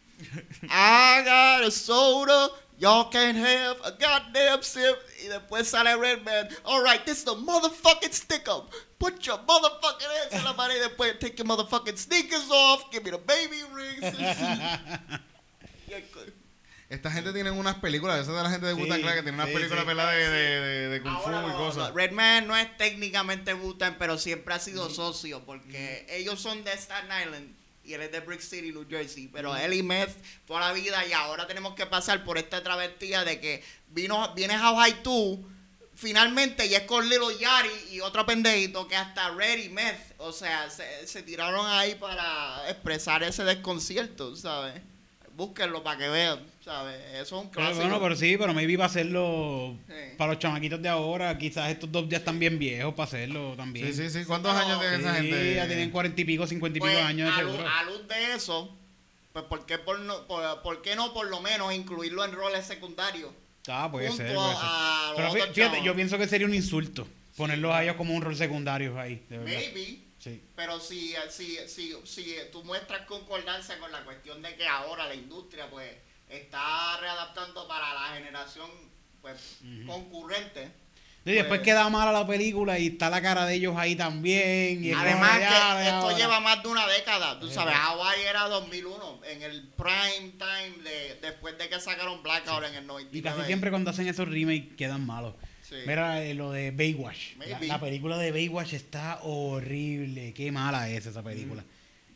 Speaker 1: I got a soda, y'all can't have a goddamn sip. Y después sale Redman. Alright, this is the motherfucking stick up. Put your motherfucking hands en la pared y después take your motherfucking sneakers off. Give me the baby rings.
Speaker 4: Esta gente tiene unas películas, esa de la gente de
Speaker 2: Sí,
Speaker 4: Wu-Tang Clan que tiene unas
Speaker 2: sí,
Speaker 4: películas
Speaker 2: sí.
Speaker 4: ¿verdad? de, de, de, de Kung Fu
Speaker 1: Ahora
Speaker 4: y
Speaker 1: no,
Speaker 4: cosas.
Speaker 1: no, Redman no es técnicamente Wu-Tang, pero siempre ha sido socio porque ellos son de Staten Island y él es de Brick City, New Jersey. Pero él y Meth toda la vida y ahora tenemos que pasar por esta travestía de que vino, viene How High 2 finalmente y es con Little Yari y otro pendejito que hasta Red y Meth, o sea, se, se tiraron ahí para expresar ese desconcierto, ¿sabes? Búsquenlo para que vean, ¿sabes? Eso es un
Speaker 2: Pero
Speaker 1: clásico.
Speaker 2: bueno, pero sí, pero maybe va a hacerlo
Speaker 1: Sí.
Speaker 2: para los chamaquitos de ahora. Quizás estos dos ya están bien viejos para hacerlo también.
Speaker 4: Sí, sí, sí. ¿Cuántos
Speaker 1: No,
Speaker 4: años tiene esa
Speaker 2: Sí,
Speaker 4: gente?
Speaker 2: ya tienen cuarenta y pico, cincuenta y pico
Speaker 1: Pues,
Speaker 2: años de
Speaker 1: a, luz, a luz de eso, pues ¿por qué, por no, por, por qué no por lo menos incluirlo en roles secundarios?
Speaker 2: Ah, puede
Speaker 1: junto
Speaker 2: ser, puede ser.
Speaker 1: a los
Speaker 2: Pero fíjate,
Speaker 1: chavos.
Speaker 2: yo pienso que sería un insulto ponerlos a ellos como un rol secundario ahí, de verdad.
Speaker 1: Maybe,
Speaker 2: Sí.
Speaker 1: pero si, si, si, si tú muestras concordancia con la cuestión de que ahora la industria pues está readaptando para la generación pues concurrente.
Speaker 2: Y después
Speaker 1: Pues-
Speaker 2: queda mala la película y está la cara de ellos ahí también. Y
Speaker 1: Además que
Speaker 2: ya,
Speaker 1: esto
Speaker 2: ahora.
Speaker 1: lleva más de una década. Tú
Speaker 2: Sí.
Speaker 1: sabes, Hawaii era 2001, en el prime time de después de que sacaron Blackout en el 99.
Speaker 2: Y casi siempre cuando hacen esos remakes quedan malos.
Speaker 1: Sí.
Speaker 2: Mira eh, lo de Baywatch. La, película de Baywatch está horrible. Qué mala es esa película.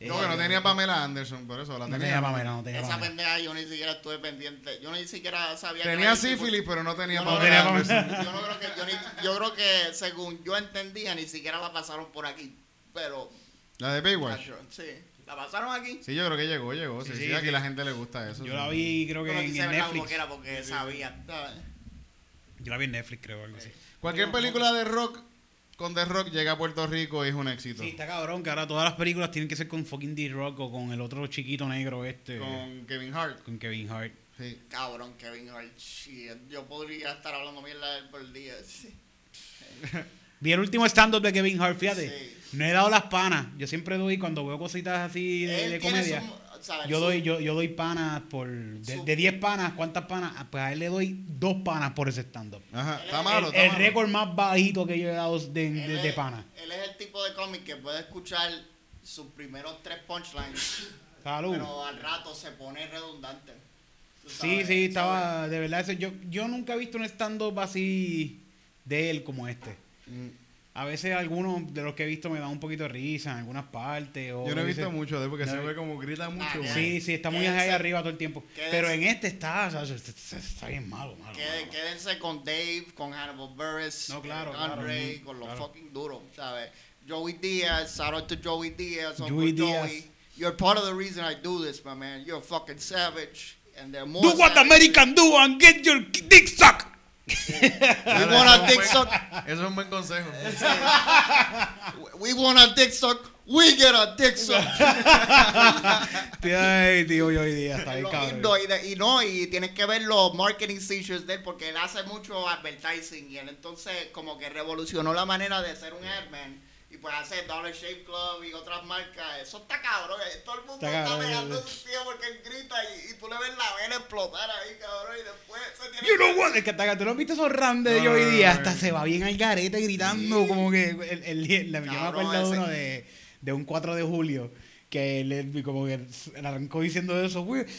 Speaker 4: No, que no tenía Pamela Anderson, por eso la
Speaker 2: No
Speaker 4: tenía.
Speaker 2: tenía Pamela, no tenía
Speaker 1: Esa
Speaker 2: Pamela.
Speaker 1: pendeja yo ni siquiera estuve pendiente. Yo ni siquiera sabía que
Speaker 4: Tenía sífilis, pero no tenía
Speaker 1: Yo no,
Speaker 4: Pamela
Speaker 2: tenía
Speaker 4: Anderson.
Speaker 1: yo no creo que yo, ni- yo creo que según yo entendía ni siquiera la pasaron por aquí. Pero
Speaker 4: La de Baywatch.
Speaker 1: sí, la pasaron aquí.
Speaker 4: Sí, yo creo que llegó, llegó. Sí,
Speaker 2: Sí,
Speaker 4: sí,
Speaker 2: sí,
Speaker 4: aquí
Speaker 2: sí.
Speaker 4: la gente le gusta eso.
Speaker 2: Yo
Speaker 4: sí.
Speaker 2: la vi, creo que en,
Speaker 1: verla como
Speaker 2: Netflix.
Speaker 1: que era porque sabía. ¿sabes?
Speaker 2: Yo la vi en Netflix, creo, algo así.
Speaker 4: Cualquier película de rock con The Rock llega a Puerto Rico y es un éxito.
Speaker 2: Sí, está cabrón que ahora todas las películas tienen que ser con fucking D-Rock o con el otro chiquito negro este. Con,
Speaker 4: Con Kevin Hart.
Speaker 2: Kevin Hart.
Speaker 4: Sí.
Speaker 1: Cabrón, Kevin Hart. shit, Yo podría estar hablando mierda de él por día. sí.
Speaker 2: Vi el último stand-up de Kevin Hart, fíjate.
Speaker 1: Sí.
Speaker 2: No he dado las panas. Yo siempre doy cuando veo cositas así de,
Speaker 1: Él
Speaker 2: de
Speaker 1: tiene
Speaker 2: comedia.
Speaker 1: su- ¿sabes?
Speaker 2: Yo doy, yo, yo doy panas por. De,
Speaker 1: Su-
Speaker 2: de 10 panas, ¿cuántas panas? Ah, Pues a él le doy dos panas por ese stand-up.
Speaker 4: Ajá, está
Speaker 1: El-
Speaker 4: malo,
Speaker 2: el
Speaker 4: está
Speaker 2: el
Speaker 4: malo.
Speaker 2: récord más bajito que yo he dado de, panas.
Speaker 1: Él es el tipo de cómic que puede escuchar sus primeros tres punchlines,
Speaker 2: Salud.
Speaker 1: pero al rato se pone redundante.
Speaker 2: Sí, sí, estaba. De verdad, yo, yo nunca he visto un stand-up así de él como este.
Speaker 4: Mm.
Speaker 2: A veces algunos de los que he visto me dan un poquito de risa en algugas partes. O
Speaker 4: Yo no he
Speaker 2: veces-
Speaker 4: visto mucho de porque
Speaker 2: No,
Speaker 4: se ve como grita mucho.
Speaker 1: Ah,
Speaker 4: man.
Speaker 2: Sí, sí, está muy ahí arriba todo el tiempo.
Speaker 1: quédense-
Speaker 2: Pero en este está, o sea, está, bien malo, malo.
Speaker 1: Quédense con Dave, con Hannibal
Speaker 2: No, claro,
Speaker 1: con
Speaker 2: claro,
Speaker 1: Andre,
Speaker 2: ujú,
Speaker 1: con los
Speaker 2: claro.
Speaker 1: fucking duros, ¿sabes? Joey Diaz, shout out to Joey Diaz, Uncle
Speaker 2: Joey
Speaker 1: Joey.
Speaker 2: Diaz.
Speaker 1: You're part of the reason I do this, my man. You're a fucking savage. And they're more
Speaker 2: Do what the
Speaker 1: savages.
Speaker 2: American do and get your dick sucked.
Speaker 1: We want a dick suck.
Speaker 4: Eso es un buen consejo.
Speaker 1: We want a dick suck. We get a dick suck.
Speaker 2: Ay, tío, hoy día está
Speaker 1: lo
Speaker 2: cabrón.
Speaker 1: y, de- y no, y tienes que ver los marketing features de él porque él hace mucho advertising y él entonces como que revolucionó la manera de ser un adman y pues hace Dollar Shave Club y otras marcas. Eso está cabrón. eh, Todo el mundo
Speaker 2: Está
Speaker 1: está,
Speaker 2: cabrón,
Speaker 1: pegando un tío porque él grita y, y tú le ves la vena explotar ahí, cabrón, y después se tiene
Speaker 2: You
Speaker 1: que-
Speaker 2: know what? Es que hasta ¿tú no has visto esos rams de
Speaker 4: No,
Speaker 2: hoy
Speaker 4: no,
Speaker 2: día?
Speaker 4: no,
Speaker 2: Hasta
Speaker 4: no.
Speaker 2: se va bien al garete gritando,
Speaker 1: Sí.
Speaker 2: como que el, el- el- yo me
Speaker 1: Cabrón,
Speaker 2: acuerdo
Speaker 1: ese-
Speaker 2: uno de, de un 4 de julio que le, como que arrancó diciendo eso, "We- que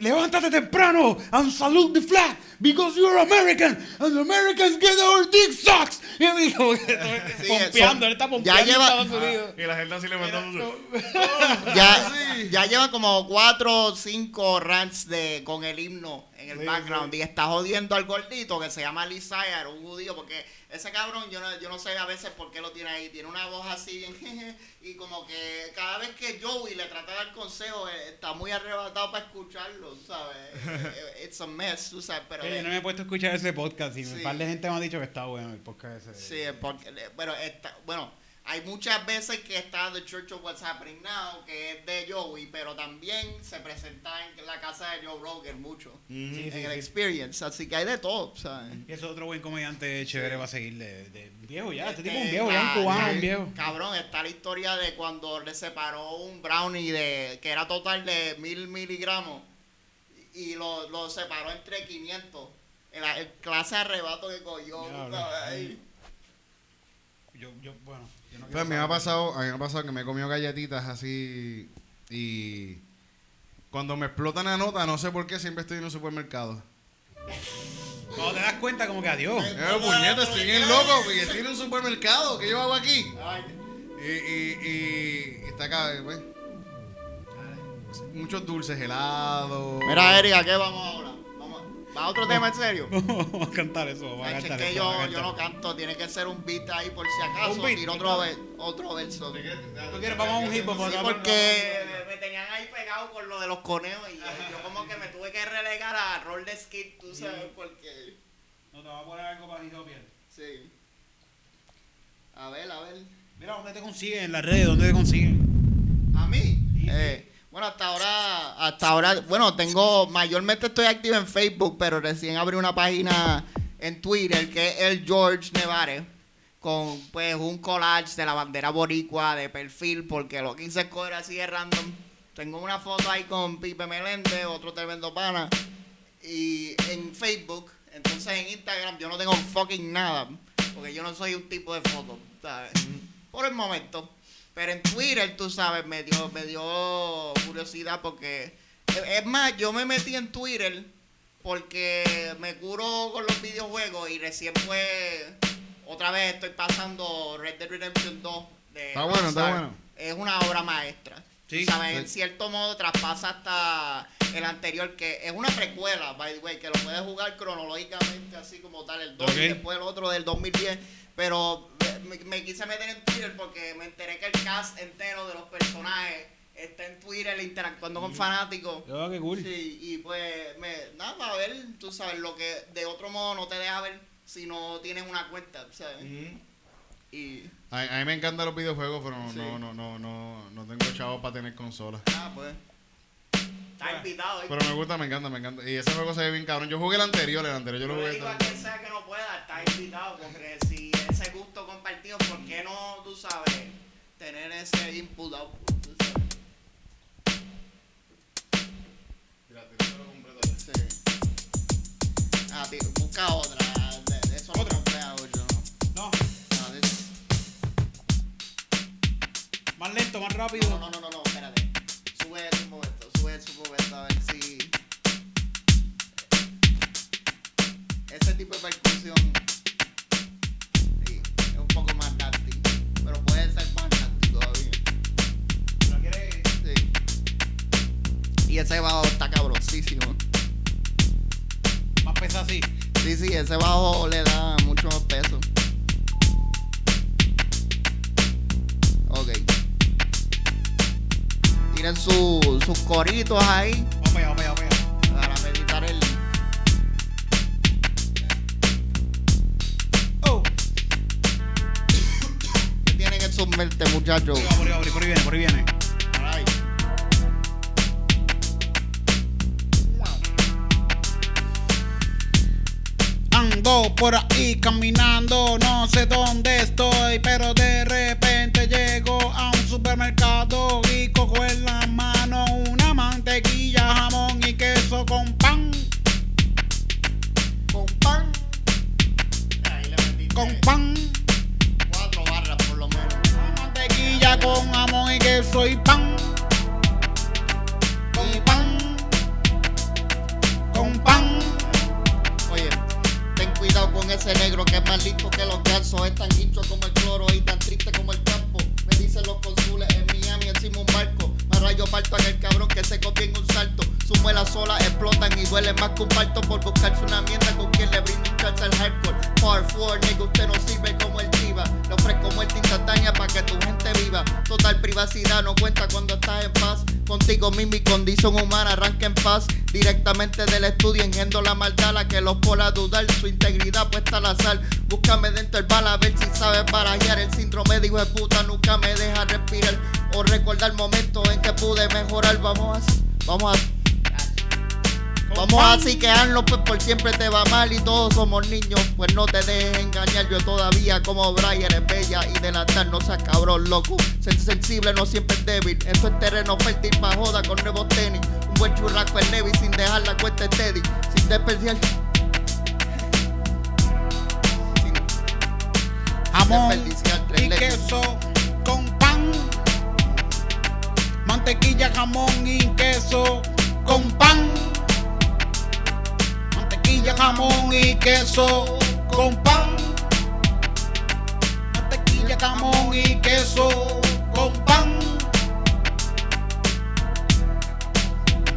Speaker 2: levántate temprano and salute the flag because you're American and the Americans get our dick sucks. Y él dijo,
Speaker 1: Sí,
Speaker 2: pompeando, él está
Speaker 1: ya
Speaker 2: pompeando en
Speaker 1: lleva-
Speaker 2: Estados Unidos.
Speaker 4: Y la gente así levantándose.
Speaker 1: ya, ya lleva como cuatro o cinco rants de, con el himno en el
Speaker 2: Sí,
Speaker 1: background y está jodiendo al gordito que se llama Lee Sayar, un judío, porque ese cabrón yo no, yo no sé a veces por qué lo tiene ahí, tiene una voz así bien jeje, y como que cada vez que Joey le trata de dar consejo eh, está muy arrebatado para escucharlo, ¿sabes? Eh, It's a mess, tú sabes, pero...
Speaker 2: Yo no me he puesto a escuchar ese podcast y
Speaker 1: Sí.
Speaker 2: un par de gente me ha dicho que está bueno el podcast ese.
Speaker 1: Sí, porque, eh, bueno, está, bueno, hay muchas veces que está The Church of What's Happening Now, que es de Joey, pero también se presenta en la casa de Joe Rogan mucho,
Speaker 2: Sí,
Speaker 1: en
Speaker 2: sí,
Speaker 1: el
Speaker 2: sí.
Speaker 1: Experience, así que hay de todo, ¿sabes?
Speaker 2: Y ese otro buen comediante chévere va a seguir de, de viejo ya. Este tipo es un viejo, ya un cubano, un viejo.
Speaker 1: Cabrón, está la historia de cuando le separó un brownie de que era total de mil miligramos y lo, lo separó entre 500. El, el clase de arrebato que cogió.
Speaker 2: Yo, yo, bueno, no
Speaker 4: Pues a mí me ha pasado, a mí me ha pasado que me he comido galletitas así y cuando me explotan la nota, no sé por qué siempre estoy en un supermercado.
Speaker 2: Cuando te das cuenta, como que adiós.
Speaker 4: Eh, puñeta, estoy bien loco, porque estoy en un supermercado. ¿Qué yo hago aquí?
Speaker 1: Ay,
Speaker 4: Y, y, y está acá, pues, muchos dulces, helados.
Speaker 1: Mira, Erika, ¿qué vamos ahora? ¿Va a otro tema en serio?
Speaker 2: Vamos a cantar eso. Vamos a cantar
Speaker 1: es que
Speaker 2: eso, vamos a
Speaker 1: yo, yo no canto, tiene que ser un beat ahí por si acaso.
Speaker 2: Un beat,
Speaker 1: tiro otro, otro verso.
Speaker 2: ¿Tú quieres? Vamos a un hip hop.
Speaker 1: Sí, porque me tenían ahí pegado con lo de los conejos y yo, yo como que me tuve que relegar a rol de skit, tú sabes, porque...
Speaker 2: No, te voy a poner algo para hip hop.
Speaker 1: Sí. A ver, a ver.
Speaker 2: Mira, ¿dónde te consiguen en las redes? ¿Dónde te consiguen?
Speaker 1: ¿A mí?
Speaker 2: Sí,
Speaker 1: Eh, bueno, hasta ahora, hasta ahora, bueno, tengo, mayormente estoy activo en Facebook, pero recién abrí una página en Twitter que es el George Nevare, con pues un collage de la bandera boricua de perfil, porque lo quise escoger así de random. Tengo una foto ahí con Pipe Meléndez, otro tremendo pana, y en Facebook, entonces en Instagram yo no tengo fucking nada, porque yo no soy un tipo de foto, ¿sabes? Por el momento. Pero en Twitter, tú sabes, me dio, me dio curiosidad porque... Es más, yo me metí en Twitter porque me curo con los videojuegos y recién fue... Otra vez estoy pasando Red Dead Redemption 2 de
Speaker 4: Está bueno, está bueno.
Speaker 1: Es una obra maestra.
Speaker 2: Sí,
Speaker 1: Tú sabes,
Speaker 4: sí.
Speaker 1: en cierto modo traspasa hasta el anterior, que es una precuela, by the way, que lo puedes jugar cronológicamente, así como tal, el 2
Speaker 2: Ok.
Speaker 1: y después el otro del 2010. Pero me, me quise meter en Twitter porque me enteré que el cast entero de los personajes está en Twitter interactuando con fanáticos.
Speaker 2: Yo, qué cool.
Speaker 1: Sí, y pues, me, nada, a ver, tú sabes, lo que de otro modo no te deja ver si no tienes una cuenta, ¿sabes? Y,
Speaker 4: A, a mí me encantan los videojuegos, pero no,
Speaker 1: Sí.
Speaker 4: no, no, no, no, no tengo chavos para tener consolas.
Speaker 1: ah, pues. Está invitado, ¿eh?
Speaker 4: Pero me gusta, me encanta, me encanta. Y ese juego se ve bien cabrón. Yo jugué el anterior, el anterior yo
Speaker 1: Yo
Speaker 4: lo jugué.
Speaker 1: digo a quien sea que no pueda, está invitado, porque si ese gusto compartido, ¿por qué no, tú sabes, tener ese input output? Tú sabes? Sí. Ah, tío, busca otra. De, de eso ¿Otra? no yo.
Speaker 2: No.
Speaker 1: Ah, no.
Speaker 2: Más lento, más rápido.
Speaker 1: No, no, no, no, no espérate. Sube un momento, sube un momento a ver si. Ese tipo de percusión. Y ese bajo está cabrosísimo.
Speaker 2: Más pesa así.
Speaker 1: Sí, sí, ese bajo le da mucho más peso. Ok. Tienen su- sus coritos ahí
Speaker 2: Vamos allá, vamos allá,
Speaker 1: para meditar el.
Speaker 2: Oh.
Speaker 1: ¿Qué tienen en sus mentes, muchachos?
Speaker 2: Ahí por ahí viene, por ahí viene. Ando por ahí caminando, no sé dónde estoy, pero de repente llego a un supermercado y cojo en la mano una mantequilla, jamón y queso con pan,
Speaker 1: Con pan. Ahí le metiste
Speaker 2: con pan,
Speaker 1: cuatro barras por lo menos.
Speaker 2: mantequilla con jamón y queso y pan,
Speaker 1: que es más listo que los gansos. Es tan hincho como el cloro y tan triste como el campo. Me dicen los consules en Miami encima un barco. Me rayo parto en el cabrón que se copia en un salto. Sus muelas solas explotan y duele más que un parto por buscarse una mierda con quien le brinda un chance al hardcore. Par 4, nigga, usted no sirve como el diva. Le ofrezco muerte instantánea para que tu gente viva. Total privacidad no cuenta cuando estás en paz. Contigo mismo y condición humana arranca en paz. Directamente del estudio engendro la maldad, la que los pola a dudar. Su integridad puesta al azar. Búscame dentro del bala a ver si sabes barajear. El síndrome de hijo de puta nunca me deja respirar. O recordar momentos en que pude mejorar. Vamos a. Vamos a. Vamos a así quedarnos pues por siempre te va mal y todos somos niños, pues no te dejes engañar, yo todavía como Brian eres bella y delantar no seas cabrón loco, ser sensible no siempre es débil, esto es terreno fértil pa' joda con nuevos tenis, un buen churrasco en Levi sin dejar la cuenta steady, sin desperdiciar, sin
Speaker 2: jamón
Speaker 1: desperdiciar tres
Speaker 2: y queso con pan. Mantequilla, jamón y queso con pan. Mantequilla, jamón y queso con pan. Mantequilla, jamón y queso con pan.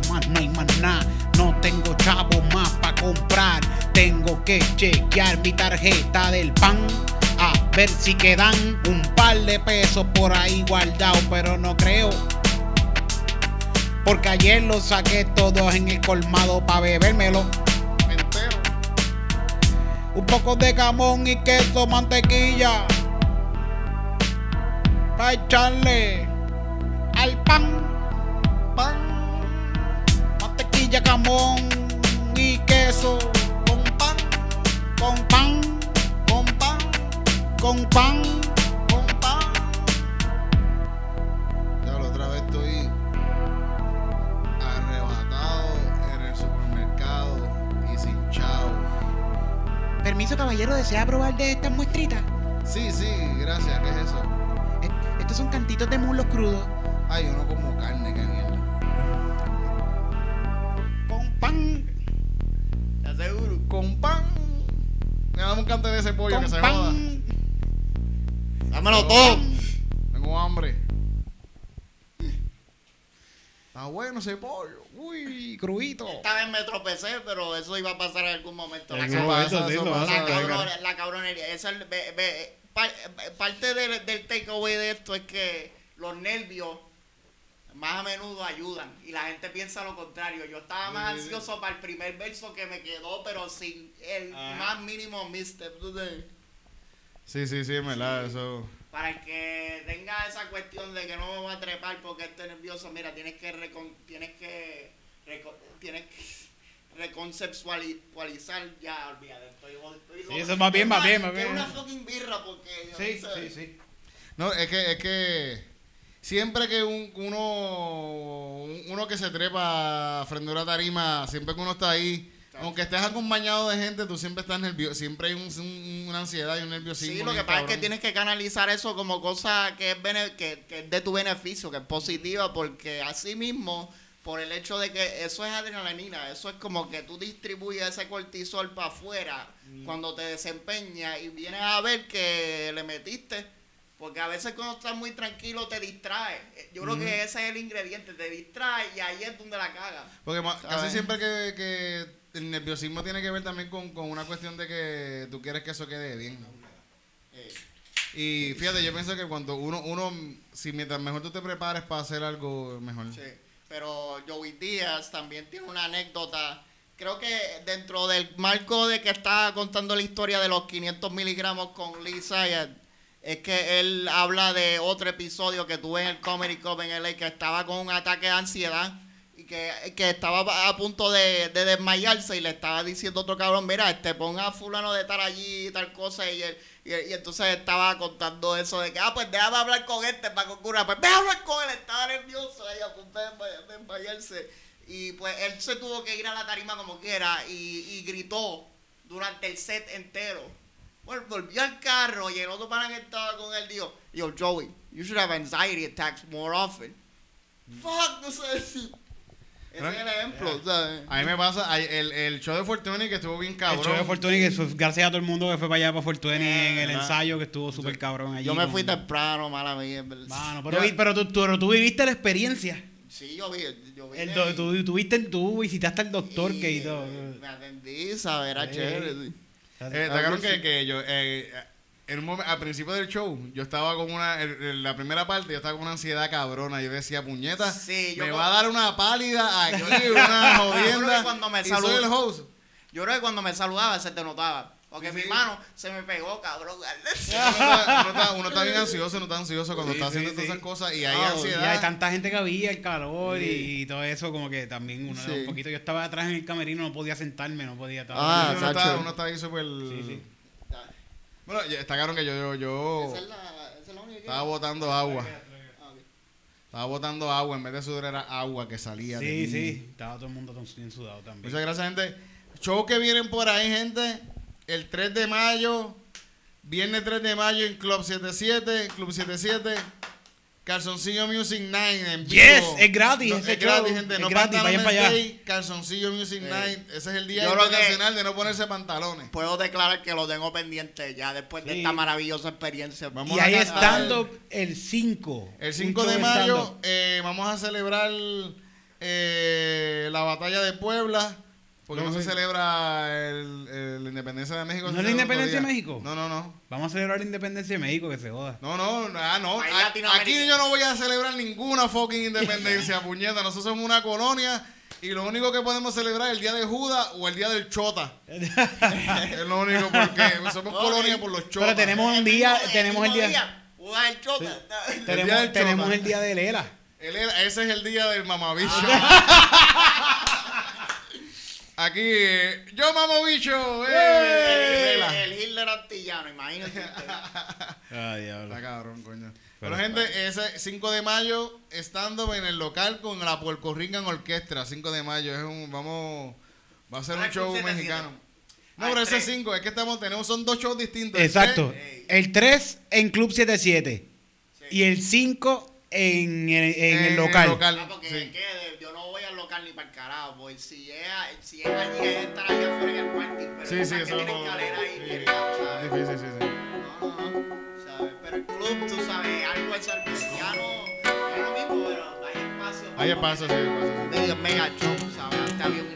Speaker 2: Más no hay más nada, no tengo chavo más para comprar. Tengo que chequear mi tarjeta del pan. A ver si quedan un par de pesos por ahí guardados, pero no creo. Porque ayer los saqué todos en el colmado para bebérmelo. Un poco de jamón y queso, mantequilla. Para echarle al pan.
Speaker 1: Pan,
Speaker 2: Mantequilla, jamón y queso.
Speaker 1: con pan,
Speaker 2: Con pan,
Speaker 1: con pan,
Speaker 2: con pan. Permiso, caballero, ¿desea probar de estas muestritas?
Speaker 4: Sí, sí, gracias, ¿qué es eso?
Speaker 2: Eh, Estos son cantitos de muslos crudos.
Speaker 4: Ay, yo no como carne, qué mierda.
Speaker 2: Con pan,
Speaker 1: ¿Te aseguro?
Speaker 4: Con pan. Me dame un cante de ese pollo
Speaker 2: con
Speaker 4: que se joda.
Speaker 1: Dámelo todo.
Speaker 4: Tengo hambre. Está bueno ese pollo. Uy, cruito.
Speaker 1: Esta vez me tropecé, pero eso iba a pasar en algún momento.
Speaker 5: En
Speaker 1: La, la, la cabronería. Esa par- parte del, del takeaway de esto es que los nervios más a menudo ayudan y la gente piensa lo contrario. Yo estaba más
Speaker 4: Sí, sí, sí.
Speaker 1: ansioso para el primer verso que me quedó, pero sin el
Speaker 5: Ajá.
Speaker 1: más mínimo misstep.
Speaker 4: Sí, sí, sí, en verdad, eso.
Speaker 1: Para el que tenga esa cuestión de que no me voy a trepar porque estoy nervioso, mira, tienes que recon- tienes que reco- tienes que reconceptualizar ya, olvídate, estoy estoy
Speaker 5: Sí, eso va bien,
Speaker 1: Es
Speaker 5: va bien, va bien.
Speaker 1: una fucking birra porque
Speaker 2: Sí,
Speaker 1: no sé.
Speaker 2: sí, sí.
Speaker 4: No, es que, es que siempre que un- uno, uno que se trepa frente a una tarima, siempre que uno está ahí, Aunque estés acompañado de gente, tú siempre estás nervioso. Siempre hay un- un- una ansiedad y un nerviosismo.
Speaker 1: Sí, lo que pasa es que tienes que canalizar eso como cosa que es, bene- que, que es de tu beneficio, que es positiva, porque así mismo, por el hecho de que eso es adrenalina, eso es como que tú distribuyes ese cortisol para afuera
Speaker 4: Mm.
Speaker 1: cuando te desempeñas y vienes a ver que le metiste. Porque a veces cuando estás muy tranquilo te distraes. Yo creo que ese es el ingrediente, te distraes y ahí es donde la cagas.
Speaker 4: Porque casi siempre que, que el nerviosismo tiene que ver también con, con una cuestión de que tú quieres que eso quede bien.
Speaker 1: Eh,
Speaker 4: Y fíjate, yo pienso que cuando uno, uno si mientras mejor tú te prepares para hacer algo mejor.
Speaker 1: Sí, pero Joey Díaz también tiene una anécdota. Creo que dentro del marco de que está contando la historia de los 500 miligramos con Lee Sayad, es que él habla de otro episodio que tuve en el Comedy Club en LA, que estaba con un ataque de ansiedad que, que estaba a punto de, de desmayarse y le estaba diciendo a otro cabrón, mira, este ponga a fulano de estar allí y tal cosa y, él- y, y entonces estaba contando eso de que, ah, pues déjame hablar con este para ocurra, pues a hablar con él, estaba nervioso ahí a punto de desmay- de desmayarse y pues él se tuvo que ir a la tarima como quiera y, y gritó durante el set entero. Bueno, volvió al carro y el otro pana que estaba con él dijo, yo, Joey, you should have anxiety attacks more often. Fuck, no sé si... Ese
Speaker 4: Pero-
Speaker 1: es el ejemplo, ¿sabes?
Speaker 4: A mí me pasa, el, el show de Fortuny que estuvo bien
Speaker 2: El
Speaker 4: cabrón.
Speaker 2: show de Fortuny, que fue- gracias a todo el mundo que fue para allá para Fortuny en el
Speaker 4: ¿verdad?
Speaker 2: ensayo, que estuvo súper cabrón allí.
Speaker 1: Yo me
Speaker 2: con-
Speaker 1: fui temprano, mala mía.
Speaker 2: Mano, pero, pero tú, tú, pero tú viviste la experiencia.
Speaker 1: Sí, yo vi, yo vi.
Speaker 2: El do- tú, tú, viste- tú visitaste al doctor que y todo.
Speaker 1: Me atendí, ¿sabes? Era
Speaker 2: Sí.
Speaker 1: chévere. sí.
Speaker 4: Eh, está claro que, que yo, eh, en un momento, al principio del show, yo estaba con una, en- en la primera parte, yo estaba con una ansiedad cabrona. Yo decía, puñeta,
Speaker 1: Sí, yo
Speaker 4: me va a dar una pálida aquí, una
Speaker 1: Yo creo que
Speaker 4: jodienda.
Speaker 1: cuando me
Speaker 4: y soy
Speaker 1: salud-
Speaker 4: el host.
Speaker 1: Yo creo que cuando me saludaba se te notaba. Porque
Speaker 4: Sí,
Speaker 1: mi
Speaker 4: sí.
Speaker 1: mano se me pegó, cabrón.
Speaker 4: Uno está, uno está- uno está bien ansioso, uno está ansioso cuando
Speaker 2: Sí,
Speaker 4: está
Speaker 2: sí,
Speaker 4: haciendo todas
Speaker 2: sí.
Speaker 4: esas cosas y hay
Speaker 1: Ah,
Speaker 2: Y
Speaker 4: ansiedad.
Speaker 2: hay tanta gente que había, el calor
Speaker 1: Sí.
Speaker 2: y todo eso, como que también uno
Speaker 1: Sí.
Speaker 2: un poquito. Yo estaba atrás en el camerino, no podía sentarme, no podía estar.
Speaker 1: Ah,
Speaker 4: uno, está, uno está ahí súper...
Speaker 2: Sí, sí.
Speaker 4: Bueno, está claro que yo, yo, yo
Speaker 1: Esa es la, esa es la única que-
Speaker 4: estaba botando agua.
Speaker 1: Ah.
Speaker 4: Estaba botando agua, en vez de sudor era agua que salía de
Speaker 2: Sí,
Speaker 4: mí.
Speaker 2: sí. Estaba todo el mundo tan- bien sudado también.
Speaker 4: Muchas gracias, gente. Show que vienen por ahí, gente. El 3 de mayo, viernes 3 de mayo en Club 77, Club 77. Calzoncillo Music Night en vivo.
Speaker 2: Yes, es gratis ese
Speaker 4: es gratis,
Speaker 2: show.
Speaker 4: gente.
Speaker 2: Es
Speaker 4: no
Speaker 2: gratis, vayan para allá.
Speaker 4: Calzoncillo Music Night. Ese es el día internacional de no ponerse pantalones.
Speaker 1: Puedo declarar que lo tengo pendiente ya después de esta maravillosa experiencia.
Speaker 4: Vamos
Speaker 2: y
Speaker 4: a
Speaker 2: ahí stand-up el 5.
Speaker 4: El 5 de mayo eh, vamos a celebrar eh, la batalla de Puebla. Porque no,
Speaker 2: No,
Speaker 4: se celebra el, el- la independencia de México.
Speaker 2: ¿No es la independencia de México?
Speaker 4: No, no, no.
Speaker 2: Vamos a celebrar la independencia de México, que se joda.
Speaker 4: No, no, ah, no.
Speaker 1: País
Speaker 4: A-
Speaker 1: Latinoamérica.
Speaker 4: Aquí yo no voy a celebrar ninguna fucking independencia, puñeta. Nosotros somos una colonia y lo único que podemos celebrar es el día de Judas o el día del Chota. es lo único porque somos colonia por los chotas.
Speaker 2: Pero tenemos un día, tenemos el día,
Speaker 1: Judas el chota.
Speaker 4: día del
Speaker 2: tenemos, tenemos
Speaker 4: Chota.
Speaker 2: el día de Lela.
Speaker 4: Era- ese es el día del mamabicho. Aquí, eh, yo mamabicho. ¡eh!
Speaker 1: El,
Speaker 4: Vela.
Speaker 1: el Hitler antillano, imagínate.
Speaker 2: Ay, diablo.
Speaker 4: Está cabrón, coño.
Speaker 2: Pero-
Speaker 4: Pero, gente, ese 5 de mayo, estando en el local con la Puerto Rican Orquestra. 5 de mayo, es un, vamos, va a ser
Speaker 1: Ah,
Speaker 4: un show
Speaker 1: Club 77.
Speaker 4: mexicano. No,
Speaker 1: Ah,
Speaker 4: pero ese
Speaker 1: tres.
Speaker 4: 5, es que estamos, tenemos, son dos shows distintos. El
Speaker 2: Exacto. El 3 en Club 77
Speaker 1: Sí.
Speaker 2: y el 5 en, en- el local.
Speaker 1: Ah, porque
Speaker 4: sí.
Speaker 1: es que yo no voy al local ni para el carajo, pues si es, si es allí, es estar allá afuera en el parking, pero
Speaker 4: Sí,
Speaker 1: es
Speaker 4: sí, eso
Speaker 1: tiene
Speaker 4: no-
Speaker 1: escalera ahí,
Speaker 4: sí.
Speaker 1: está,
Speaker 4: difícil, sí, sí.
Speaker 1: No, no, no, ¿sabes? Pero el club, tú sabes, algo es salvesiano, es lo mismo, pero hay espacio.
Speaker 4: Hay espacio, sí, hay espacio, sí.
Speaker 1: Medio mega show, ¿sabes? Antes había un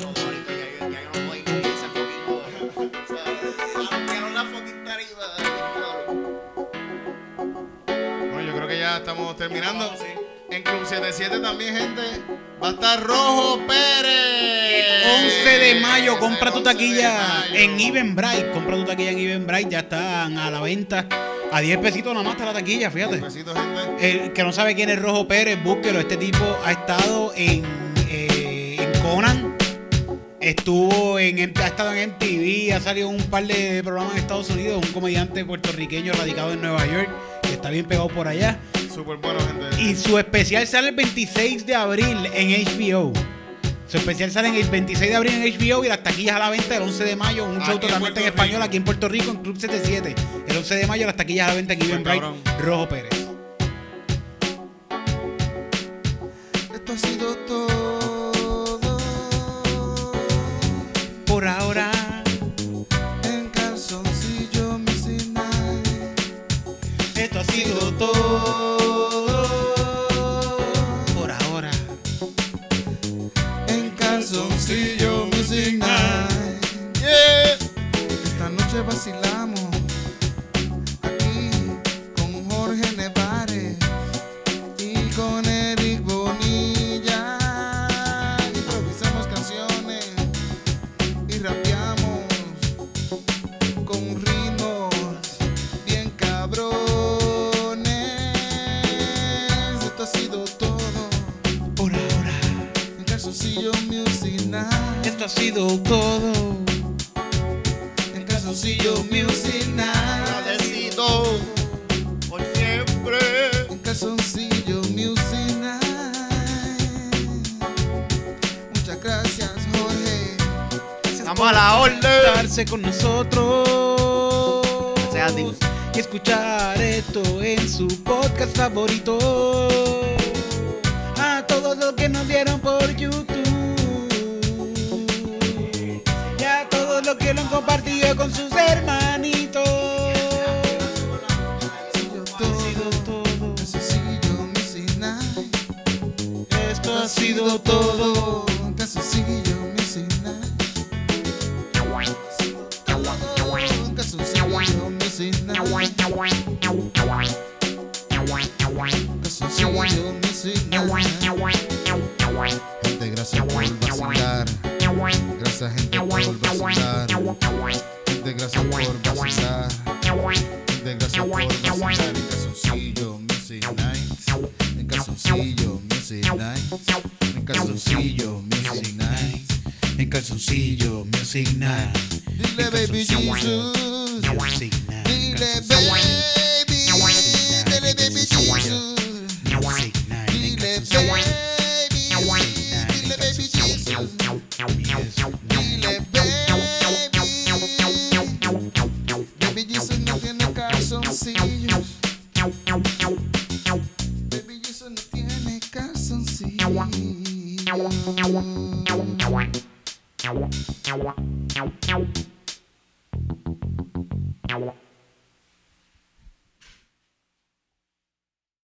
Speaker 4: estamos terminando.
Speaker 2: Vamos, sí.
Speaker 4: En Club 77 también, gente, va a estar Rojo Pérez.
Speaker 2: 11 de mayo, compra tu
Speaker 4: 11 de
Speaker 2: taquilla en Eventbrite. Compra tu taquilla en Eventbrite, ya están a la venta. A 10 pesitos nada más está la taquilla, fíjate.
Speaker 4: Gente.
Speaker 2: El que no sabe quién es Rojo Pérez, búsquelo. Este tipo ha estado en, eh, en Conan. Estuvo en, ha estado en MTV, ha salido un par de programas en Estados Unidos. Un comediante puertorriqueño radicado en Nueva York, que está bien pegado por allá.
Speaker 4: Súper bueno, gente.
Speaker 2: Y su especial sale el 26 de abril en HBO.
Speaker 4: Su especial sale el 26 de abril en HBO y las taquillas a la venta el 11 de mayo. Un
Speaker 6: Aquí
Speaker 4: show
Speaker 6: en
Speaker 4: totalmente en,
Speaker 6: Puerto
Speaker 4: español aquí en Puerto Rico en Club 77. El 11 de mayo las taquillas a la venta aquí en Bright. Rojo Pérez.
Speaker 1: A la orden.
Speaker 4: Estarse con nosotros. Y escuchar esto en su podcast favorito. A todos los que nos vieron por YouTube. Y a todos los que lo han compartido con sus hermanitos.
Speaker 2: Calzoncillo
Speaker 4: Ha sido
Speaker 2: todo.
Speaker 4: todo. Esto ha sido todo.
Speaker 2: Dile, baby Jesus. Dile, baby.